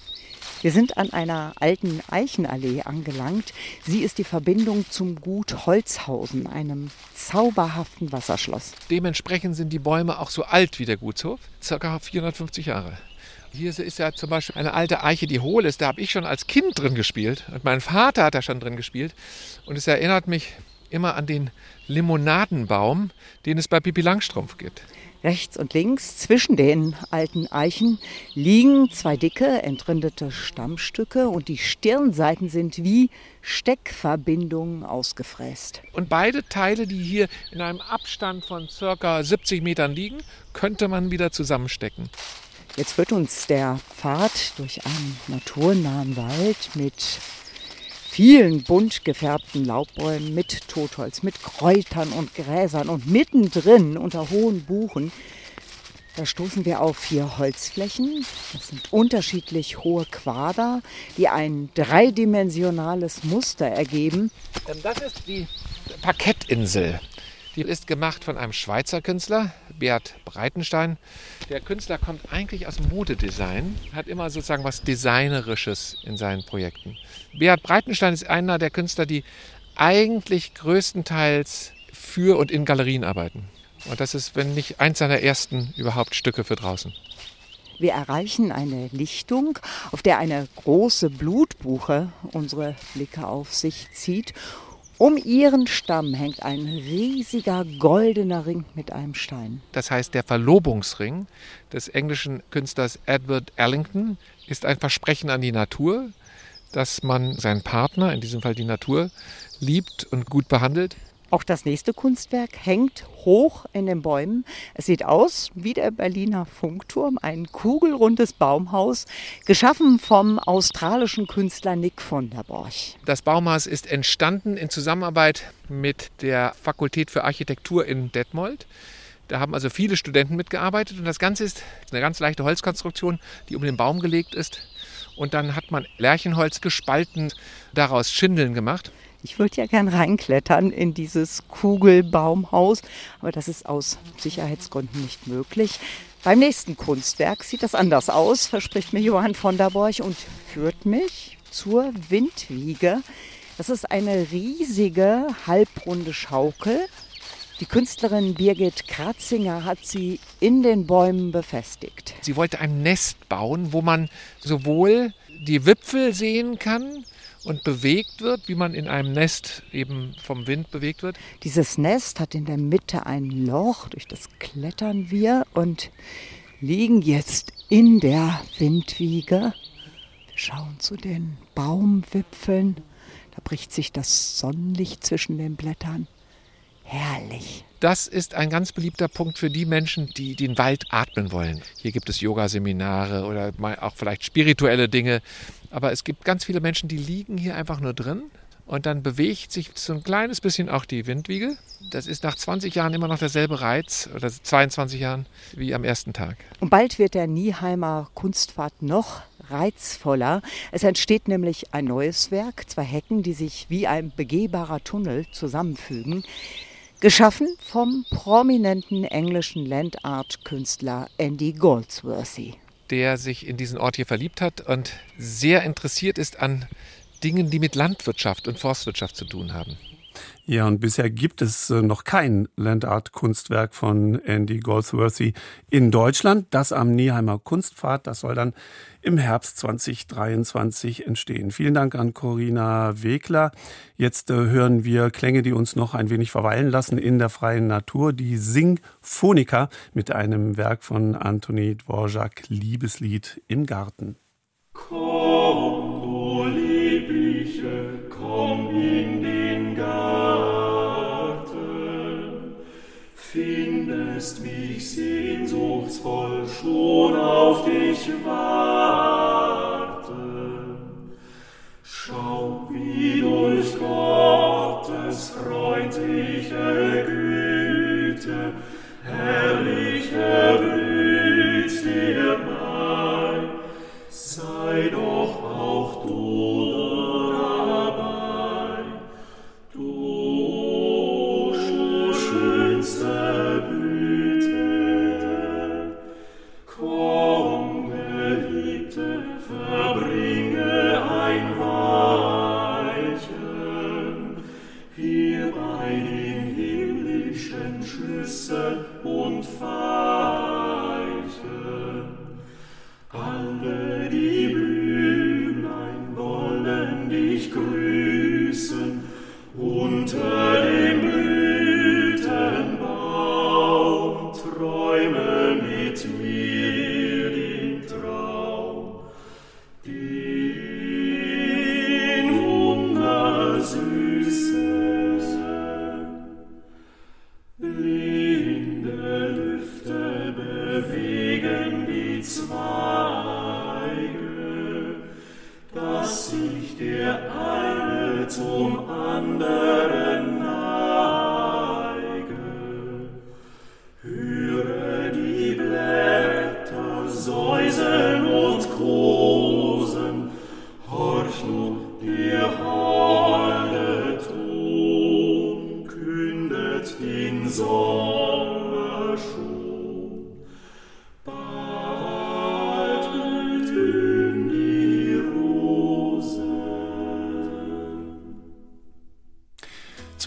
Wir sind an einer alten Eichenallee angelangt. Sie ist die Verbindung zum Gut Holzhausen, einem zauberhaften Wasserschloss. Dementsprechend sind die Bäume auch so alt wie der Gutshof, circa 450 Jahre. Hier ist ja zum Beispiel eine alte Eiche, die hohl ist. Da habe ich schon als Kind drin gespielt. Und mein Vater hat da schon drin gespielt. Und es erinnert mich immer an den Limonadenbaum, den es bei Pipi Langstrumpf gibt. Rechts und links zwischen den alten Eichen liegen zwei dicke, entrindete Stammstücke und die Stirnseiten sind wie Steckverbindungen ausgefräst. Und beide Teile, die hier in einem Abstand von ca. 70 Metern liegen, könnte man wieder zusammenstecken. Jetzt führt uns der Pfad durch einen naturnahen Wald mit vielen bunt gefärbten Laubbäumen, mit Totholz, mit Kräutern und Gräsern und mittendrin unter hohen Buchen da stoßen wir auf vier Holzflächen. Das sind unterschiedlich hohe Quader, die ein dreidimensionales Muster ergeben. Das ist die Parkettinsel. Die ist gemacht von einem Schweizer Künstler, Bert Breitenstein. Der Künstler kommt eigentlich aus Modedesign, hat immer sozusagen was Designerisches in seinen Projekten. Bert Breitenstein ist einer der Künstler, die eigentlich größtenteils für und in Galerien arbeiten. Und das ist, wenn nicht eins seiner ersten überhaupt Stücke für draußen. Wir erreichen eine Lichtung, auf der eine große Blutbuche unsere Blicke auf sich zieht um ihren Stamm hängt ein riesiger goldener Ring mit einem Stein. Das heißt, der Verlobungsring des englischen Künstlers Edward Ellington ist ein Versprechen an die Natur, dass man seinen Partner, in diesem Fall die Natur, liebt und gut behandelt. Auch das nächste Kunstwerk hängt hoch in den Bäumen. Es sieht aus wie der Berliner Funkturm, ein kugelrundes Baumhaus, geschaffen vom australischen Künstler Nick von der Borch. Das Baumhaus ist entstanden in Zusammenarbeit mit der Fakultät für Architektur in Detmold. Da haben also viele Studenten mitgearbeitet und das Ganze ist eine ganz leichte Holzkonstruktion, die um den Baum gelegt ist. Und dann hat man Lärchenholz gespalten, daraus Schindeln gemacht. Ich würde ja gern reinklettern in dieses Kugelbaumhaus, aber das ist aus Sicherheitsgründen nicht möglich. Beim nächsten Kunstwerk sieht das anders aus, verspricht mir Johann von der Borch und führt mich zur Windwiege. Das ist eine riesige halbrunde Schaukel. Die Künstlerin Birgit Kratzinger hat sie in den Bäumen befestigt. Sie wollte ein Nest bauen, wo man sowohl die Wipfel sehen kann, und bewegt wird, wie man in einem Nest eben vom Wind bewegt wird. Dieses Nest hat in der Mitte ein Loch, durch das klettern wir und liegen jetzt in der Windwiege. Wir schauen zu den Baumwipfeln. Da bricht sich das Sonnenlicht zwischen den Blättern. Herrlich. Das ist ein ganz beliebter Punkt für die Menschen, die den Wald atmen wollen. Hier gibt es Yoga-Seminare oder auch vielleicht spirituelle Dinge. Aber es gibt ganz viele Menschen, die liegen hier einfach nur drin. Und dann bewegt sich so ein kleines bisschen auch die Windwiege. Das ist nach 20 Jahren immer noch derselbe Reiz, oder 22 Jahren, wie am ersten Tag. Und bald wird der Nieheimer Kunstpfad noch reizvoller. Es entsteht nämlich ein neues Werk, zwei Hecken, die sich wie ein begehbarer Tunnel zusammenfügen. Geschaffen vom prominenten englischen Landart-Künstler Andy Goldsworthy. Der sich in diesen Ort hier verliebt hat und sehr interessiert ist an Dingen, die mit Landwirtschaft und Forstwirtschaft zu tun haben. Ja, und bisher gibt es äh, noch kein Landart-Kunstwerk von Andy Goldsworthy in Deutschland. Das am Nieheimer Kunstpfad, das soll dann im Herbst 2023 entstehen. Vielen Dank an Corinna Wegler. Jetzt äh, hören wir Klänge, die uns noch ein wenig verweilen lassen in der freien Natur. Die Singphonika mit einem Werk von Anthony Dvorak, Liebeslied im Garten. Komm, findest mich sehnsuchtsvoll schon auf dich warten. Schau, wie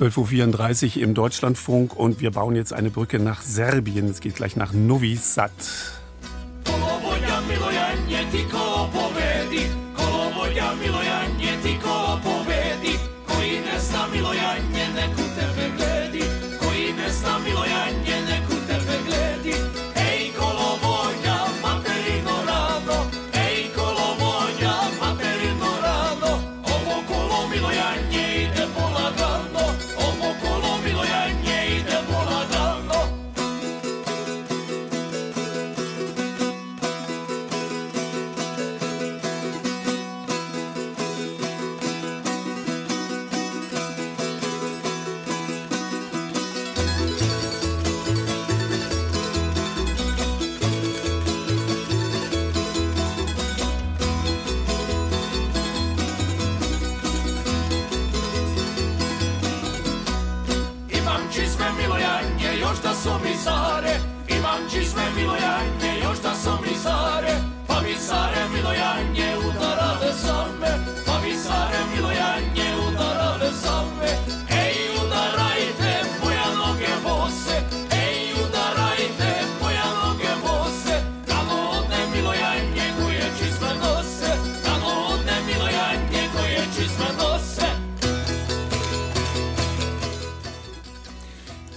12.34 Uhr im Deutschlandfunk und wir bauen jetzt eine Brücke nach Serbien. Es geht gleich nach Novi Sad.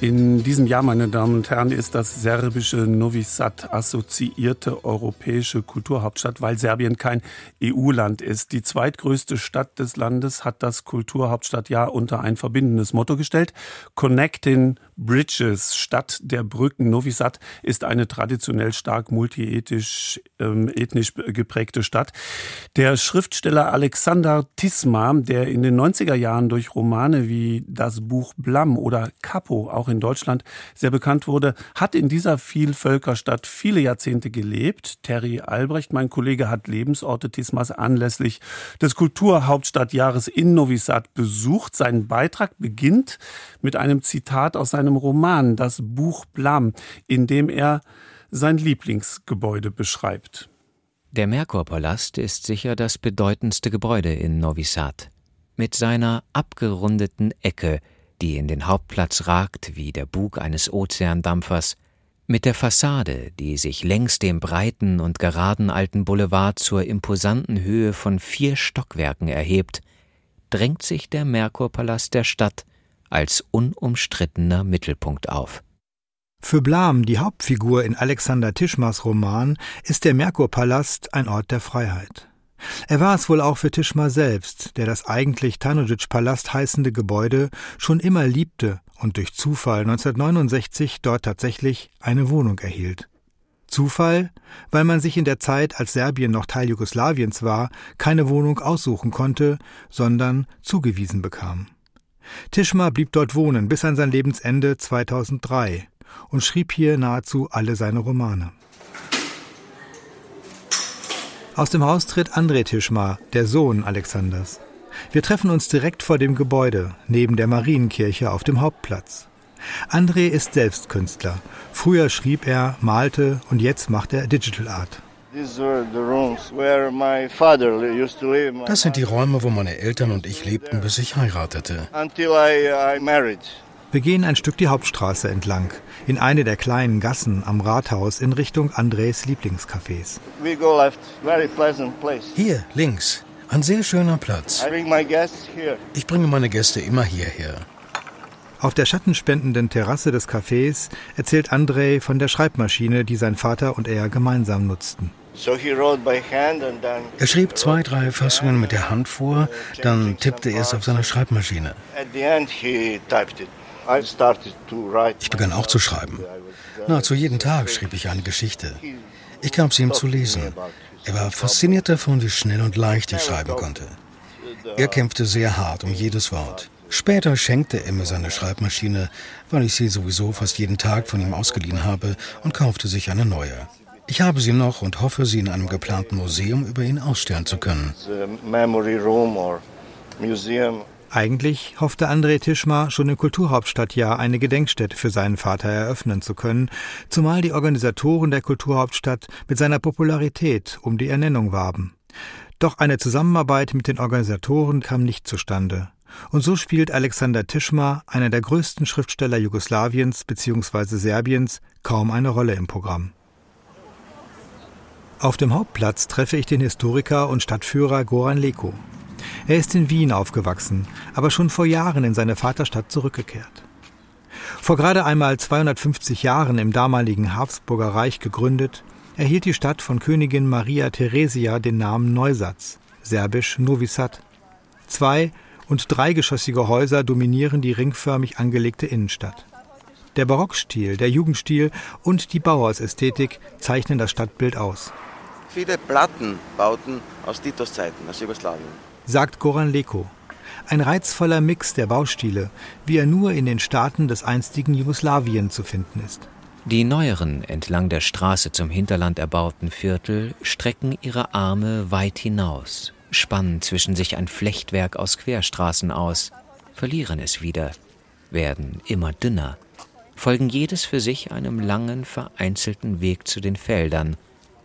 In diesem Jahr, meine Damen und Herren, ist das serbische Novi Sad assoziierte europäische Kulturhauptstadt, weil Serbien kein EU-Land ist. Die zweitgrößte Stadt des Landes hat das Kulturhauptstadtjahr unter ein verbindendes Motto gestellt. Connecting Bridges, Stadt der Brücken. Novi Sad ist eine traditionell stark multiethnisch ähm, ethnisch geprägte Stadt. Der Schriftsteller Alexander Tisma, der in den 90er Jahren durch Romane wie das Buch Blam oder Capo auch in Deutschland sehr bekannt wurde, hat in dieser Vielvölkerstadt viele Jahrzehnte gelebt. Terry Albrecht, mein Kollege, hat Lebensorte Tismas anlässlich des Kulturhauptstadtjahres in Novi Sad besucht. Sein Beitrag beginnt mit einem Zitat aus seinem Roman Das Buch Blam, in dem er sein Lieblingsgebäude beschreibt. Der Merkurpalast ist sicher das bedeutendste Gebäude in Novi Sad. Mit seiner abgerundeten Ecke, die in den Hauptplatz ragt wie der Bug eines Ozeandampfers, mit der Fassade, die sich längs dem breiten und geraden alten Boulevard zur imposanten Höhe von vier Stockwerken erhebt, drängt sich der Merkurpalast der Stadt als unumstrittener Mittelpunkt auf. Für Blam, die Hauptfigur in Alexander Tischmers Roman, ist der Merkurpalast ein Ort der Freiheit. Er war es wohl auch für Tischmar selbst, der das eigentlich Tanujic-Palast heißende Gebäude schon immer liebte und durch Zufall 1969 dort tatsächlich eine Wohnung erhielt. Zufall, weil man sich in der Zeit, als Serbien noch Teil Jugoslawiens war, keine Wohnung aussuchen konnte, sondern zugewiesen bekam. Tischmar blieb dort wohnen bis an sein Lebensende 2003 und schrieb hier nahezu alle seine Romane. Aus dem Haus tritt André Tischmar, der Sohn Alexanders. Wir treffen uns direkt vor dem Gebäude, neben der Marienkirche auf dem Hauptplatz. André ist selbst Künstler. Früher schrieb er, malte und jetzt macht er Digital Art. Das sind die Räume, wo meine Eltern und ich lebten, bis ich heiratete. Wir gehen ein Stück die Hauptstraße entlang, in eine der kleinen Gassen am Rathaus in Richtung Andres Lieblingscafés. Hier, links. Ein sehr schöner Platz. Ich bringe meine Gäste immer hierher. Auf der schattenspendenden Terrasse des Cafés erzählt André von der Schreibmaschine, die sein Vater und er gemeinsam nutzten. Er schrieb zwei, drei Fassungen mit der Hand vor, dann tippte er es auf seiner Schreibmaschine. Ich begann auch zu schreiben. Nahezu jeden Tag schrieb ich eine Geschichte. Ich gab sie ihm zu lesen. Er war fasziniert davon, wie schnell und leicht ich schreiben konnte. Er kämpfte sehr hart um jedes Wort. Später schenkte er mir seine Schreibmaschine, weil ich sie sowieso fast jeden Tag von ihm ausgeliehen habe und kaufte sich eine neue. Ich habe sie noch und hoffe, sie in einem geplanten Museum über ihn ausstellen zu können. Eigentlich hoffte André Tischmar schon im Kulturhauptstadtjahr eine Gedenkstätte für seinen Vater eröffnen zu können, zumal die Organisatoren der Kulturhauptstadt mit seiner Popularität um die Ernennung warben. Doch eine Zusammenarbeit mit den Organisatoren kam nicht zustande. Und so spielt Alexander Tischmar, einer der größten Schriftsteller Jugoslawiens bzw. Serbiens, kaum eine Rolle im Programm. Auf dem Hauptplatz treffe ich den Historiker und Stadtführer Goran Leko. Er ist in Wien aufgewachsen, aber schon vor Jahren in seine Vaterstadt zurückgekehrt. Vor gerade einmal 250 Jahren im damaligen Habsburger Reich gegründet, erhielt die Stadt von Königin Maria Theresia den Namen Neusatz, serbisch Novi Sad. Zwei- und dreigeschossige Häuser dominieren die ringförmig angelegte Innenstadt. Der Barockstil, der Jugendstil und die Bauhausästhetik zeichnen das Stadtbild aus. Viele Plattenbauten aus Titos Zeiten, aus Jugoslawien sagt Goran Leko. Ein reizvoller Mix der Baustile, wie er nur in den Staaten des einstigen Jugoslawien zu finden ist. Die neueren, entlang der Straße zum Hinterland erbauten Viertel strecken ihre Arme weit hinaus, spannen zwischen sich ein Flechtwerk aus Querstraßen aus, verlieren es wieder, werden immer dünner, folgen jedes für sich einem langen, vereinzelten Weg zu den Feldern,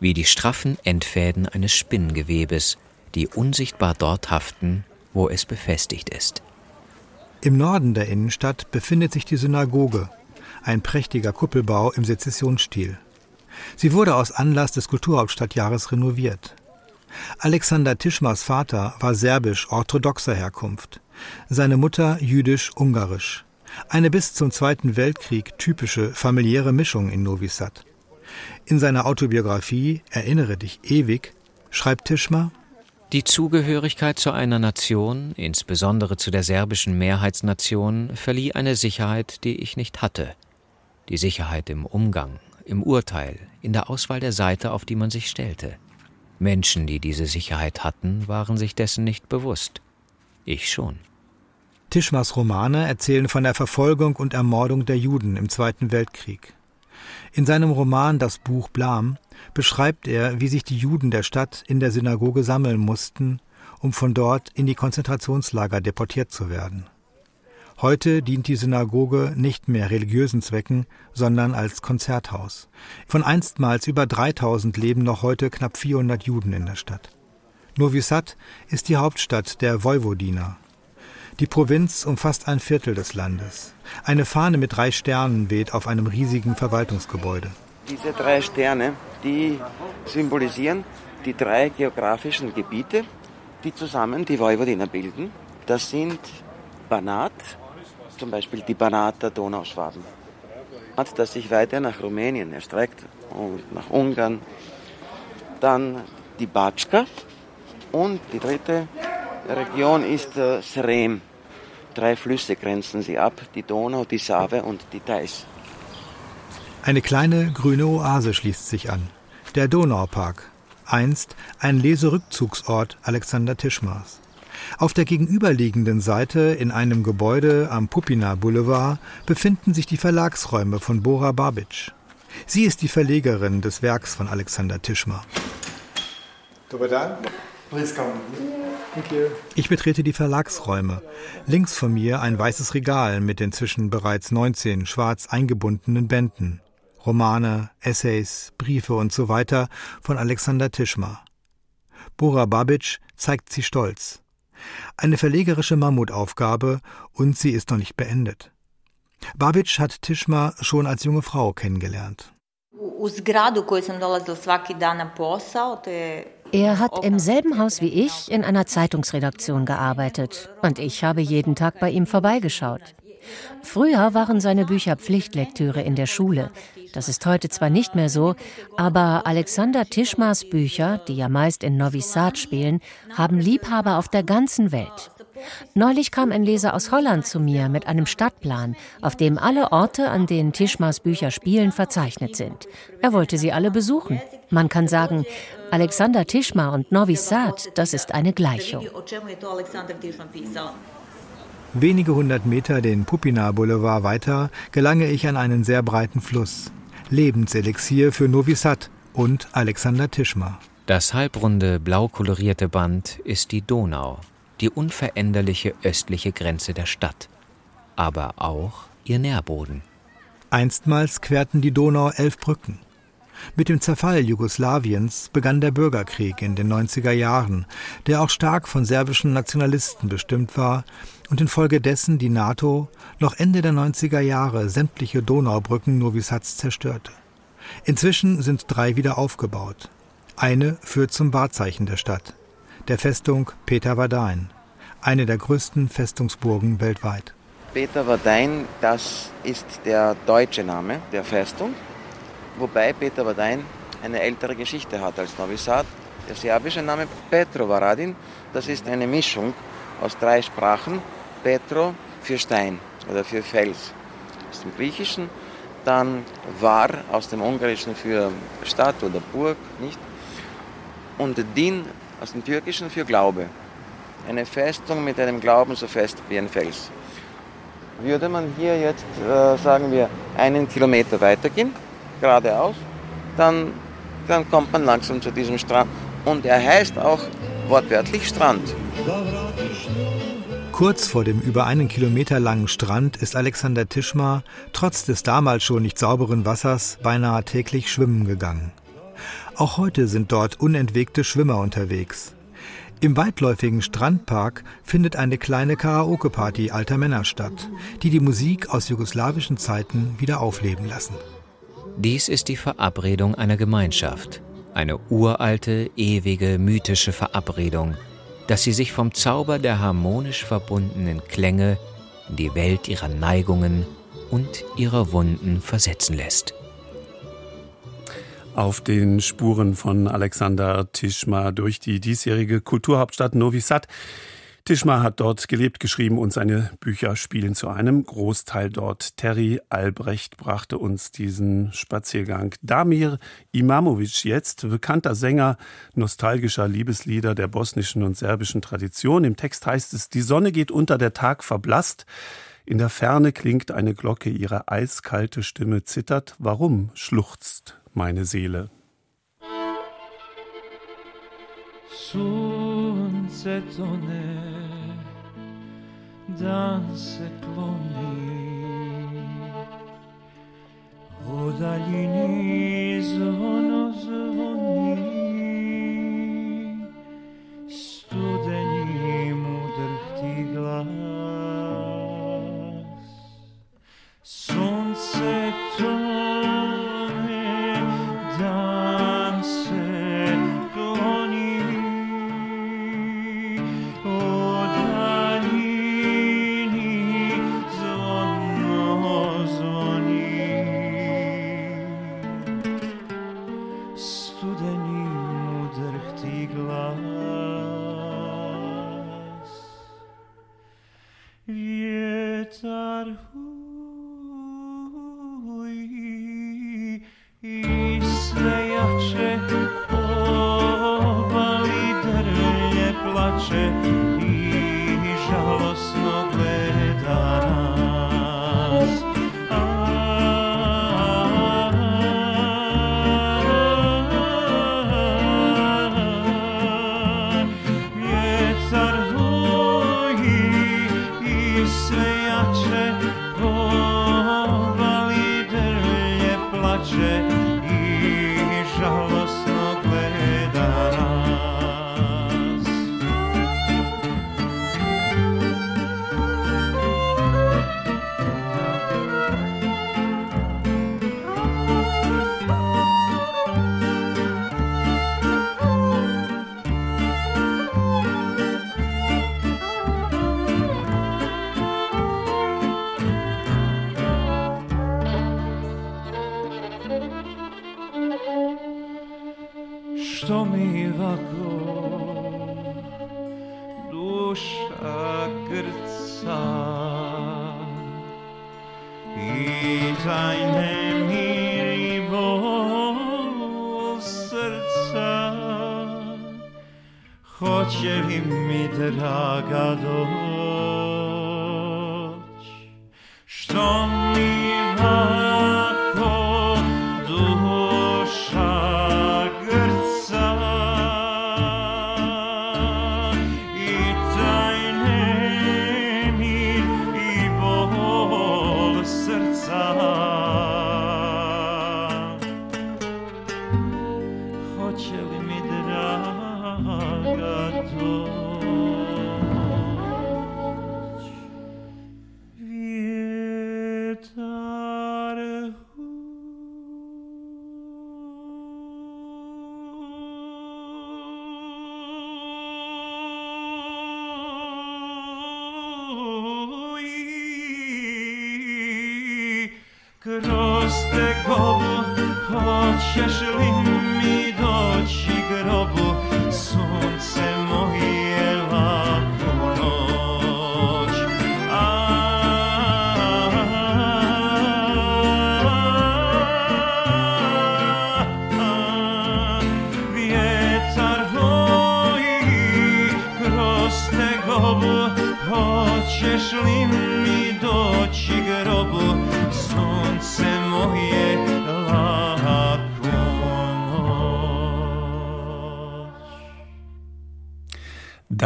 wie die straffen Endfäden eines Spinngewebes, die unsichtbar dort haften, wo es befestigt ist. Im Norden der Innenstadt befindet sich die Synagoge, ein prächtiger Kuppelbau im Sezessionsstil. Sie wurde aus Anlass des Kulturhauptstadtjahres renoviert. Alexander Tischmers Vater war serbisch-orthodoxer Herkunft, seine Mutter jüdisch-ungarisch. Eine bis zum Zweiten Weltkrieg typische familiäre Mischung in Novi Sad. In seiner Autobiografie Erinnere dich ewig schreibt Tischmer die Zugehörigkeit zu einer Nation, insbesondere zu der serbischen Mehrheitsnation, verlieh eine Sicherheit, die ich nicht hatte. Die Sicherheit im Umgang, im Urteil, in der Auswahl der Seite, auf die man sich stellte. Menschen, die diese Sicherheit hatten, waren sich dessen nicht bewusst. Ich schon. Tischmers Romane erzählen von der Verfolgung und Ermordung der Juden im Zweiten Weltkrieg. In seinem Roman Das Buch Blam beschreibt er, wie sich die Juden der Stadt in der Synagoge sammeln mussten, um von dort in die Konzentrationslager deportiert zu werden. Heute dient die Synagoge nicht mehr religiösen Zwecken, sondern als Konzerthaus. Von einstmals über 3000 leben noch heute knapp 400 Juden in der Stadt. Novi Sad ist die Hauptstadt der Vojvodina. Die Provinz umfasst ein Viertel des Landes. Eine Fahne mit drei Sternen weht auf einem riesigen Verwaltungsgebäude. Diese drei Sterne, die symbolisieren die drei geografischen Gebiete, die zusammen die Vojvodina bilden. Das sind Banat, zum Beispiel die Banater Donauschwaben, das sich weiter nach Rumänien erstreckt und nach Ungarn. Dann die Batschka und die dritte Region ist äh, Srem. Drei Flüsse grenzen sie ab, die Donau, die Save und die Theiß. Eine kleine grüne Oase schließt sich an. Der Donaupark, einst ein Leserückzugsort Alexander Tischmars. Auf der gegenüberliegenden Seite in einem Gebäude am Pupina Boulevard befinden sich die Verlagsräume von Bora Babic. Sie ist die Verlegerin des Werks von Alexander Tischmar. Ich betrete die Verlagsräume. Links von mir ein weißes Regal mit inzwischen bereits 19 schwarz eingebundenen Bänden. Romane, Essays, Briefe und so weiter von Alexander Tischmar. Bora Babic zeigt sie stolz. Eine verlegerische Mammutaufgabe und sie ist noch nicht beendet. Babic hat Tischmar schon als junge Frau kennengelernt. Er hat im selben Haus wie ich in einer Zeitungsredaktion gearbeitet und ich habe jeden Tag bei ihm vorbeigeschaut. Früher waren seine Bücher Pflichtlektüre in der Schule. Das ist heute zwar nicht mehr so, aber Alexander Tischmars Bücher, die ja meist in Novi Sad spielen, haben Liebhaber auf der ganzen Welt. Neulich kam ein Leser aus Holland zu mir mit einem Stadtplan, auf dem alle Orte, an denen Tischmars Bücher spielen, verzeichnet sind. Er wollte sie alle besuchen. Man kann sagen, Alexander Tischmar und Novi Sad, das ist eine Gleichung. Wenige hundert Meter den Pupina Boulevard weiter gelange ich an einen sehr breiten Fluss. Lebenselixier für Novi Sad und Alexander Tischmar. Das halbrunde blau kolorierte Band ist die Donau, die unveränderliche östliche Grenze der Stadt, aber auch ihr Nährboden. Einstmals querten die Donau elf Brücken. Mit dem Zerfall Jugoslawiens begann der Bürgerkrieg in den 90er Jahren, der auch stark von serbischen Nationalisten bestimmt war und infolgedessen die NATO noch Ende der 90er Jahre sämtliche Donaubrücken Novi Sads zerstörte. Inzwischen sind drei wieder aufgebaut. Eine führt zum Wahrzeichen der Stadt, der Festung Peter Vardein, eine der größten Festungsburgen weltweit. Peter Vardein, das ist der deutsche Name der Festung, wobei Peter Vardein eine ältere Geschichte hat als Novi Sad. Der serbische Name Petro Varadin, das ist eine Mischung aus drei Sprachen, Petro für Stein oder für Fels aus dem Griechischen, dann Var aus dem Ungarischen für Stadt oder Burg, nicht? Und Din aus dem Türkischen für Glaube. Eine Festung mit einem Glauben so fest wie ein Fels. Würde man hier jetzt, äh, sagen wir, einen Kilometer weitergehen, geradeaus, dann, dann kommt man langsam zu diesem Strand. Und er heißt auch wortwörtlich Strand. Kurz vor dem über einen Kilometer langen Strand ist Alexander Tischmar trotz des damals schon nicht sauberen Wassers beinahe täglich schwimmen gegangen. Auch heute sind dort unentwegte Schwimmer unterwegs. Im weitläufigen Strandpark findet eine kleine Karaoke-Party alter Männer statt, die die Musik aus jugoslawischen Zeiten wieder aufleben lassen. Dies ist die Verabredung einer Gemeinschaft, eine uralte, ewige, mythische Verabredung, dass sie sich vom Zauber der harmonisch verbundenen Klänge in die Welt ihrer Neigungen und ihrer Wunden versetzen lässt. Auf den Spuren von Alexander Tischma durch die diesjährige Kulturhauptstadt Novi Sad. Tischma hat dort gelebt, geschrieben und seine Bücher spielen zu einem Großteil dort. Terry Albrecht brachte uns diesen Spaziergang. Damir Imamovic jetzt, bekannter Sänger nostalgischer Liebeslieder der bosnischen und serbischen Tradition. Im Text heißt es, die Sonne geht unter, der Tag verblasst. In der Ferne klingt eine Glocke, ihre eiskalte Stimme zittert. Warum schluchzt meine Seele? Sunce tone, dan se kloni, u daljini zvono zvoni, studeni mu drhti glas. Sunce tone,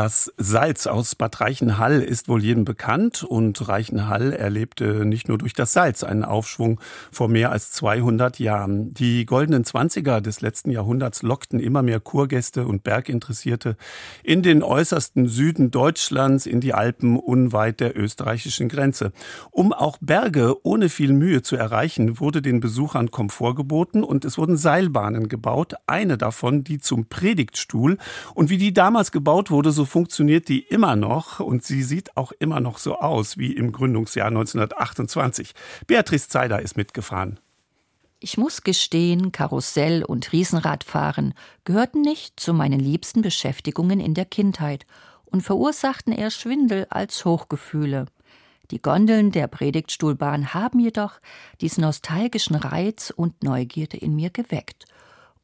Das Salz aus Bad Reichenhall ist wohl jedem bekannt und Reichenhall erlebte nicht nur durch das Salz einen Aufschwung vor mehr als 200 Jahren. Die goldenen Zwanziger des letzten Jahrhunderts lockten immer mehr Kurgäste und Berginteressierte in den äußersten Süden Deutschlands, in die Alpen unweit der österreichischen Grenze. Um auch Berge ohne viel Mühe zu erreichen, wurde den Besuchern Komfort geboten und es wurden Seilbahnen gebaut, eine davon die zum Predigtstuhl und wie die damals gebaut wurde, so funktioniert die immer noch und sie sieht auch immer noch so aus wie im Gründungsjahr 1928. Beatrice Zeider ist mitgefahren. Ich muss gestehen, Karussell und Riesenradfahren gehörten nicht zu meinen liebsten Beschäftigungen in der Kindheit und verursachten eher Schwindel als Hochgefühle. Die Gondeln der Predigtstuhlbahn haben jedoch diesen nostalgischen Reiz und Neugierde in mir geweckt.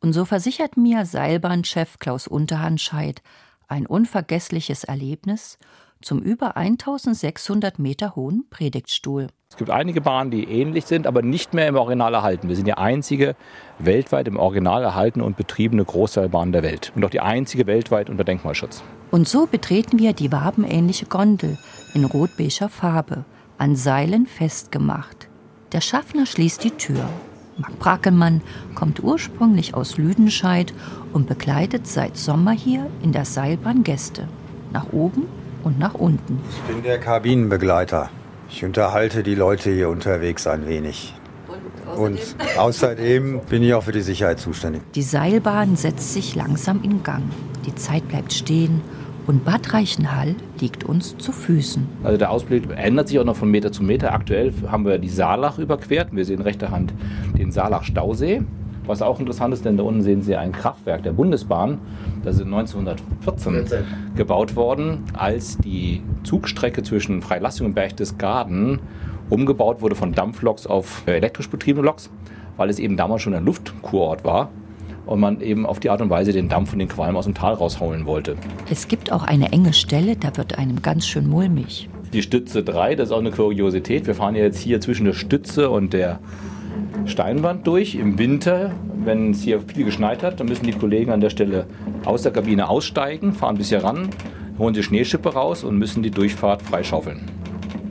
Und so versichert mir Seilbahnchef Klaus Unterhandscheid ein unvergessliches Erlebnis zum über 1600 Meter hohen Predigtstuhl. Es gibt einige Bahnen, die ähnlich sind, aber nicht mehr im Original erhalten. Wir sind die einzige weltweit im Original erhaltene und betriebene Großseilbahn der Welt und auch die einzige weltweit unter Denkmalschutz. Und so betreten wir die wabenähnliche Gondel in rot-beiger Farbe, an Seilen festgemacht. Der Schaffner schließt die Tür. Mark Brackelmann kommt ursprünglich aus Lüdenscheid und begleitet seit Sommer hier in der Seilbahn Gäste. Nach oben und nach unten. Ich bin der Kabinenbegleiter. Ich unterhalte die Leute hier unterwegs ein wenig. Und außerdem bin ich auch für die Sicherheit zuständig. Die Seilbahn setzt sich langsam in Gang. Die Zeit bleibt stehen und Bad Reichenhall liegt uns zu Füßen. Also der Ausblick ändert sich auch noch von Meter zu Meter. Aktuell haben wir die Saalach überquert. Wir sehen rechter Hand den Saalach-Stausee. Was auch interessant ist, denn da unten sehen Sie ein Kraftwerk der Bundesbahn. Das ist 1914 14. gebaut worden, als die Zugstrecke zwischen Freilassing und Berchtesgaden umgebaut wurde von Dampfloks auf elektrisch betriebene Loks, weil es eben damals schon ein Luftkurort war und man eben auf die Art und Weise den Dampf und den Qualm aus dem Tal rausholen wollte. Es gibt auch eine enge Stelle, da wird einem ganz schön mulmig. Die Stütze 3, das ist auch eine Kuriosität. Wir fahren ja jetzt hier zwischen der Stütze und der Steinwand durch. Im Winter, wenn es hier viel geschneit hat, dann müssen die Kollegen an der Stelle aus der Kabine aussteigen, fahren bis hier ran, holen die Schneeschippe raus und müssen die Durchfahrt freischaufeln.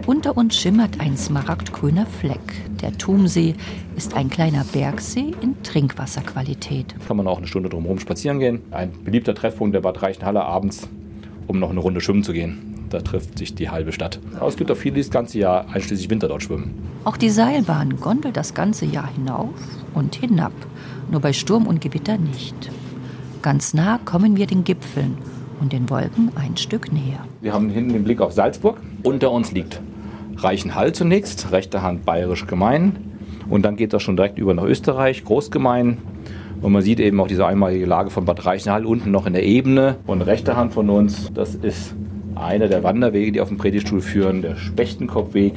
Unter uns schimmert ein smaragdgrüner Fleck. Der Tumsee ist ein kleiner Bergsee in Trinkwasserqualität. Kann man auch eine Stunde drumherum spazieren gehen. Ein beliebter Treffpunkt der Bad Reichenhalle abends, um noch eine Runde schwimmen zu gehen. Da trifft sich die halbe Stadt. Aber es gibt auch viele, die das ganze Jahr einschließlich Winter dort schwimmen. Auch die Seilbahn gondelt das ganze Jahr hinauf und hinab, nur bei Sturm und Gewitter nicht. Ganz nah kommen wir den Gipfeln und den Wolken ein Stück näher. Wir haben hinten den Blick auf Salzburg. Unter uns liegt Reichenhall zunächst, rechte Hand bayerisch gemein. Und dann geht das schon direkt über nach Österreich, Großgemein. Und man sieht eben auch diese einmalige Lage von Bad Reichenhall unten noch in der Ebene. Und rechte Hand von uns, das ist einer der Wanderwege, die auf dem Predigtstuhl führen, der Spechtenkopfweg,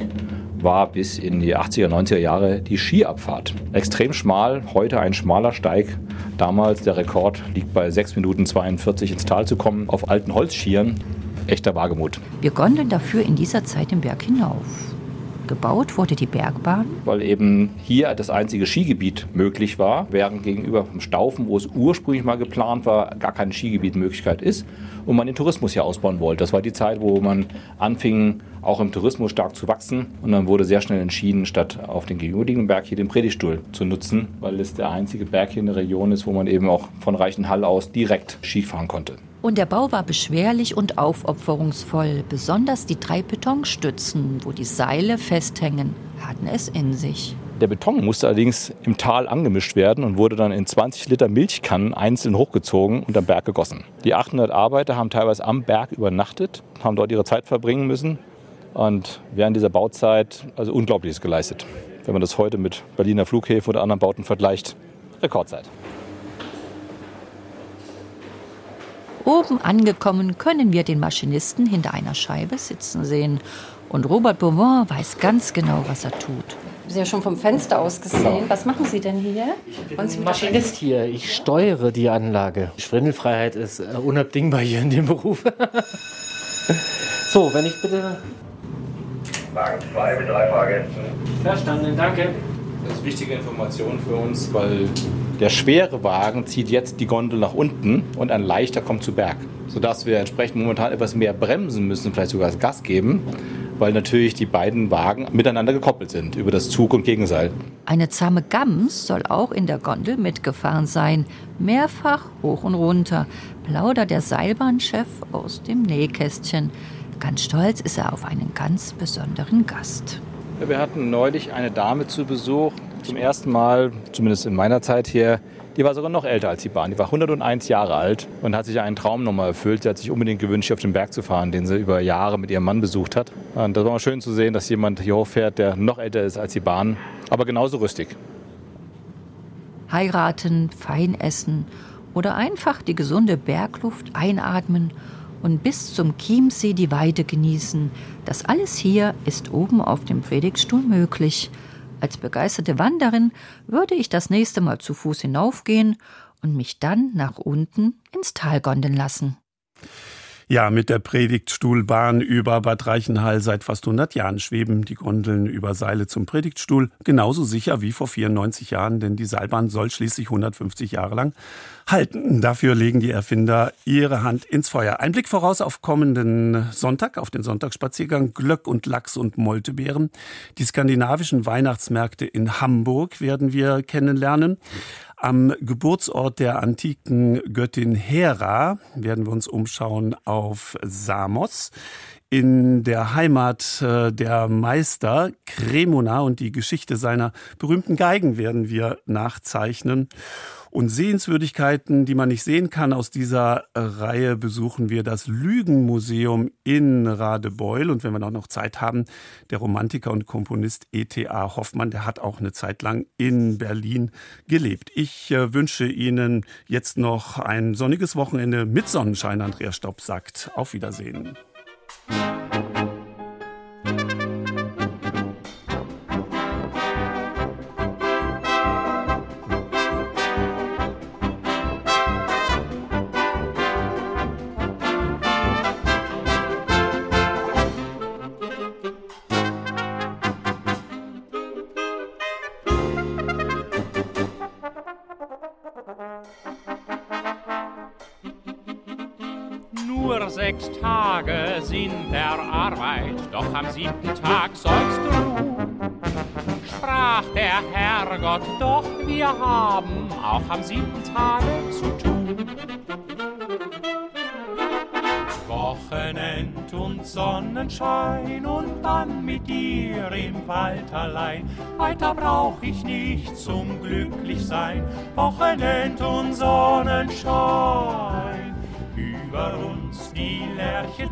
war bis in die 80er, 90er Jahre die Skiabfahrt. Extrem schmal, heute ein schmaler Steig. Damals der Rekord liegt bei 6 Minuten 42 ins Tal zu kommen auf alten Holzschieren. Echter Wagemut. Wir gondeln dafür in dieser Zeit den Berg hinauf. Gebaut wurde die Bergbahn. Weil eben hier das einzige Skigebiet möglich war, während gegenüber vom Staufen, wo es ursprünglich mal geplant war, gar keine Skigebietmöglichkeit ist und man den Tourismus hier ausbauen wollte. Das war die Zeit, wo man anfing, auch im Tourismus stark zu wachsen. Und dann wurde sehr schnell entschieden, statt auf den gegenüberliegenden Berg hier den Predigtstuhl zu nutzen, weil es der einzige Berg hier in der Region ist, wo man eben auch von Reichenhall aus direkt Ski fahren konnte. Und der Bau war beschwerlich und aufopferungsvoll. Besonders die drei Betonstützen, wo die Seile festhängen, hatten es in sich. Der Beton musste allerdings im Tal angemischt werden und wurde dann in 20 Liter Milchkannen einzeln hochgezogen und am Berg gegossen. Die 800 Arbeiter haben teilweise am Berg übernachtet, haben dort ihre Zeit verbringen müssen und während dieser Bauzeit also Unglaubliches geleistet. Wenn man das heute mit Berliner Flughäfen oder anderen Bauten vergleicht, Rekordzeit. Oben angekommen können wir den Maschinisten hinter einer Scheibe sitzen sehen. Und Robert Beaumont weiß ganz genau, was er tut. Sie haben schon vom Fenster aus gesehen. Was machen Sie denn hier? Ich bin Maschinist hier. Ich steuere die Anlage. Schwindelfreiheit ist äh, unabdingbar hier in dem Beruf. so, wenn ich bitte. Wagen 2 mit drei Fahrgästen. Verstanden, danke. Das ist wichtige Information für uns, weil der schwere Wagen zieht jetzt die Gondel nach unten und ein leichter kommt zu Berg. Sodass wir entsprechend momentan etwas mehr bremsen müssen, vielleicht sogar das Gas geben, weil natürlich die beiden Wagen miteinander gekoppelt sind über das Zug- und Gegenseil. Eine zahme Gams soll auch in der Gondel mitgefahren sein. Mehrfach hoch und runter plaudert der Seilbahnchef aus dem Nähkästchen. Ganz stolz ist er auf einen ganz besonderen Gast. Wir hatten neulich eine Dame zu Besuch, zum ersten Mal, zumindest in meiner Zeit hier, Die war sogar noch älter als die Bahn. Die war 101 Jahre alt und hat sich einen Traum nochmal erfüllt. Sie hat sich unbedingt gewünscht, hier auf den Berg zu fahren, den sie über Jahre mit ihrem Mann besucht hat. Und das war schön zu sehen, dass jemand hier hochfährt, der noch älter ist als die Bahn, aber genauso rüstig. Heiraten, fein essen oder einfach die gesunde Bergluft einatmen und bis zum Chiemsee die Weide genießen. Das alles hier ist oben auf dem Predigtstuhl möglich. Als begeisterte Wanderin würde ich das nächste Mal zu Fuß hinaufgehen und mich dann nach unten ins Tal gondeln lassen. Ja, mit der Predigtstuhlbahn über Bad Reichenhall seit fast 100 Jahren schweben die Gondeln über Seile zum Predigtstuhl genauso sicher wie vor 94 Jahren, denn die Seilbahn soll schließlich 150 Jahre lang halten. Dafür legen die Erfinder ihre Hand ins Feuer. Ein Blick voraus auf kommenden Sonntag, auf den Sonntagsspaziergang Glöck und Lachs und Moltebeeren. Die skandinavischen Weihnachtsmärkte in Hamburg werden wir kennenlernen. Am Geburtsort der antiken Göttin Hera werden wir uns umschauen auf Samos. In der Heimat äh, der Meister Cremona und die Geschichte seiner berühmten Geigen werden wir nachzeichnen. Und Sehenswürdigkeiten, die man nicht sehen kann aus dieser Reihe, besuchen wir das Lügenmuseum in Radebeul. Und wenn wir noch Zeit haben, der Romantiker und Komponist E.T.A. Hoffmann, der hat auch eine Zeit lang in Berlin gelebt. Ich äh, wünsche Ihnen jetzt noch ein sonniges Wochenende mit Sonnenschein. Andreas Stopp sagt auf Wiedersehen. Tage sind der Arbeit, doch am siebten Tag sollst du. Sprach der Herrgott, doch wir haben auch am siebten Tage zu tun. Wochenend und Sonnenschein und dann mit dir im Wald allein. Weiter brauch ich nicht zum Glücklichsein. Wochenend und Sonnenschein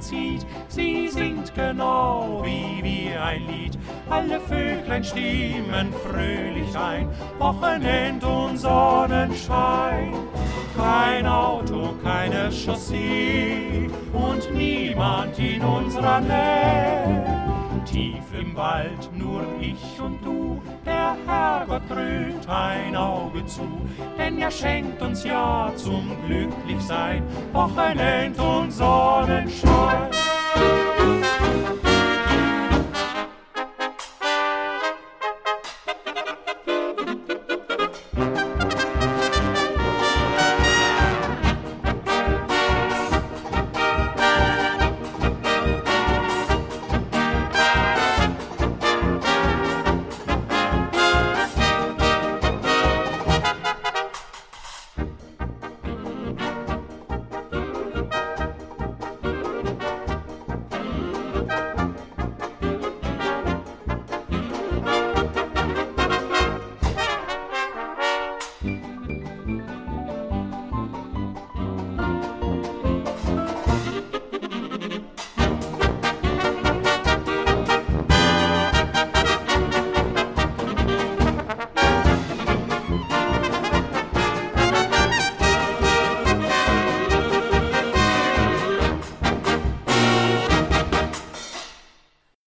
zieht, sie singt genau wie wir ein Lied. Alle Vöglein stimmen fröhlich ein, Wochenend und Sonnenschein. Kein Auto, keine Chaussee und niemand in unserer Nähe. Tief im Wald nur ich und du, der Herrgott dröhnt ein Auge zu, denn er schenkt uns ja zum Glücklichsein Wochenend und Sonnenschein.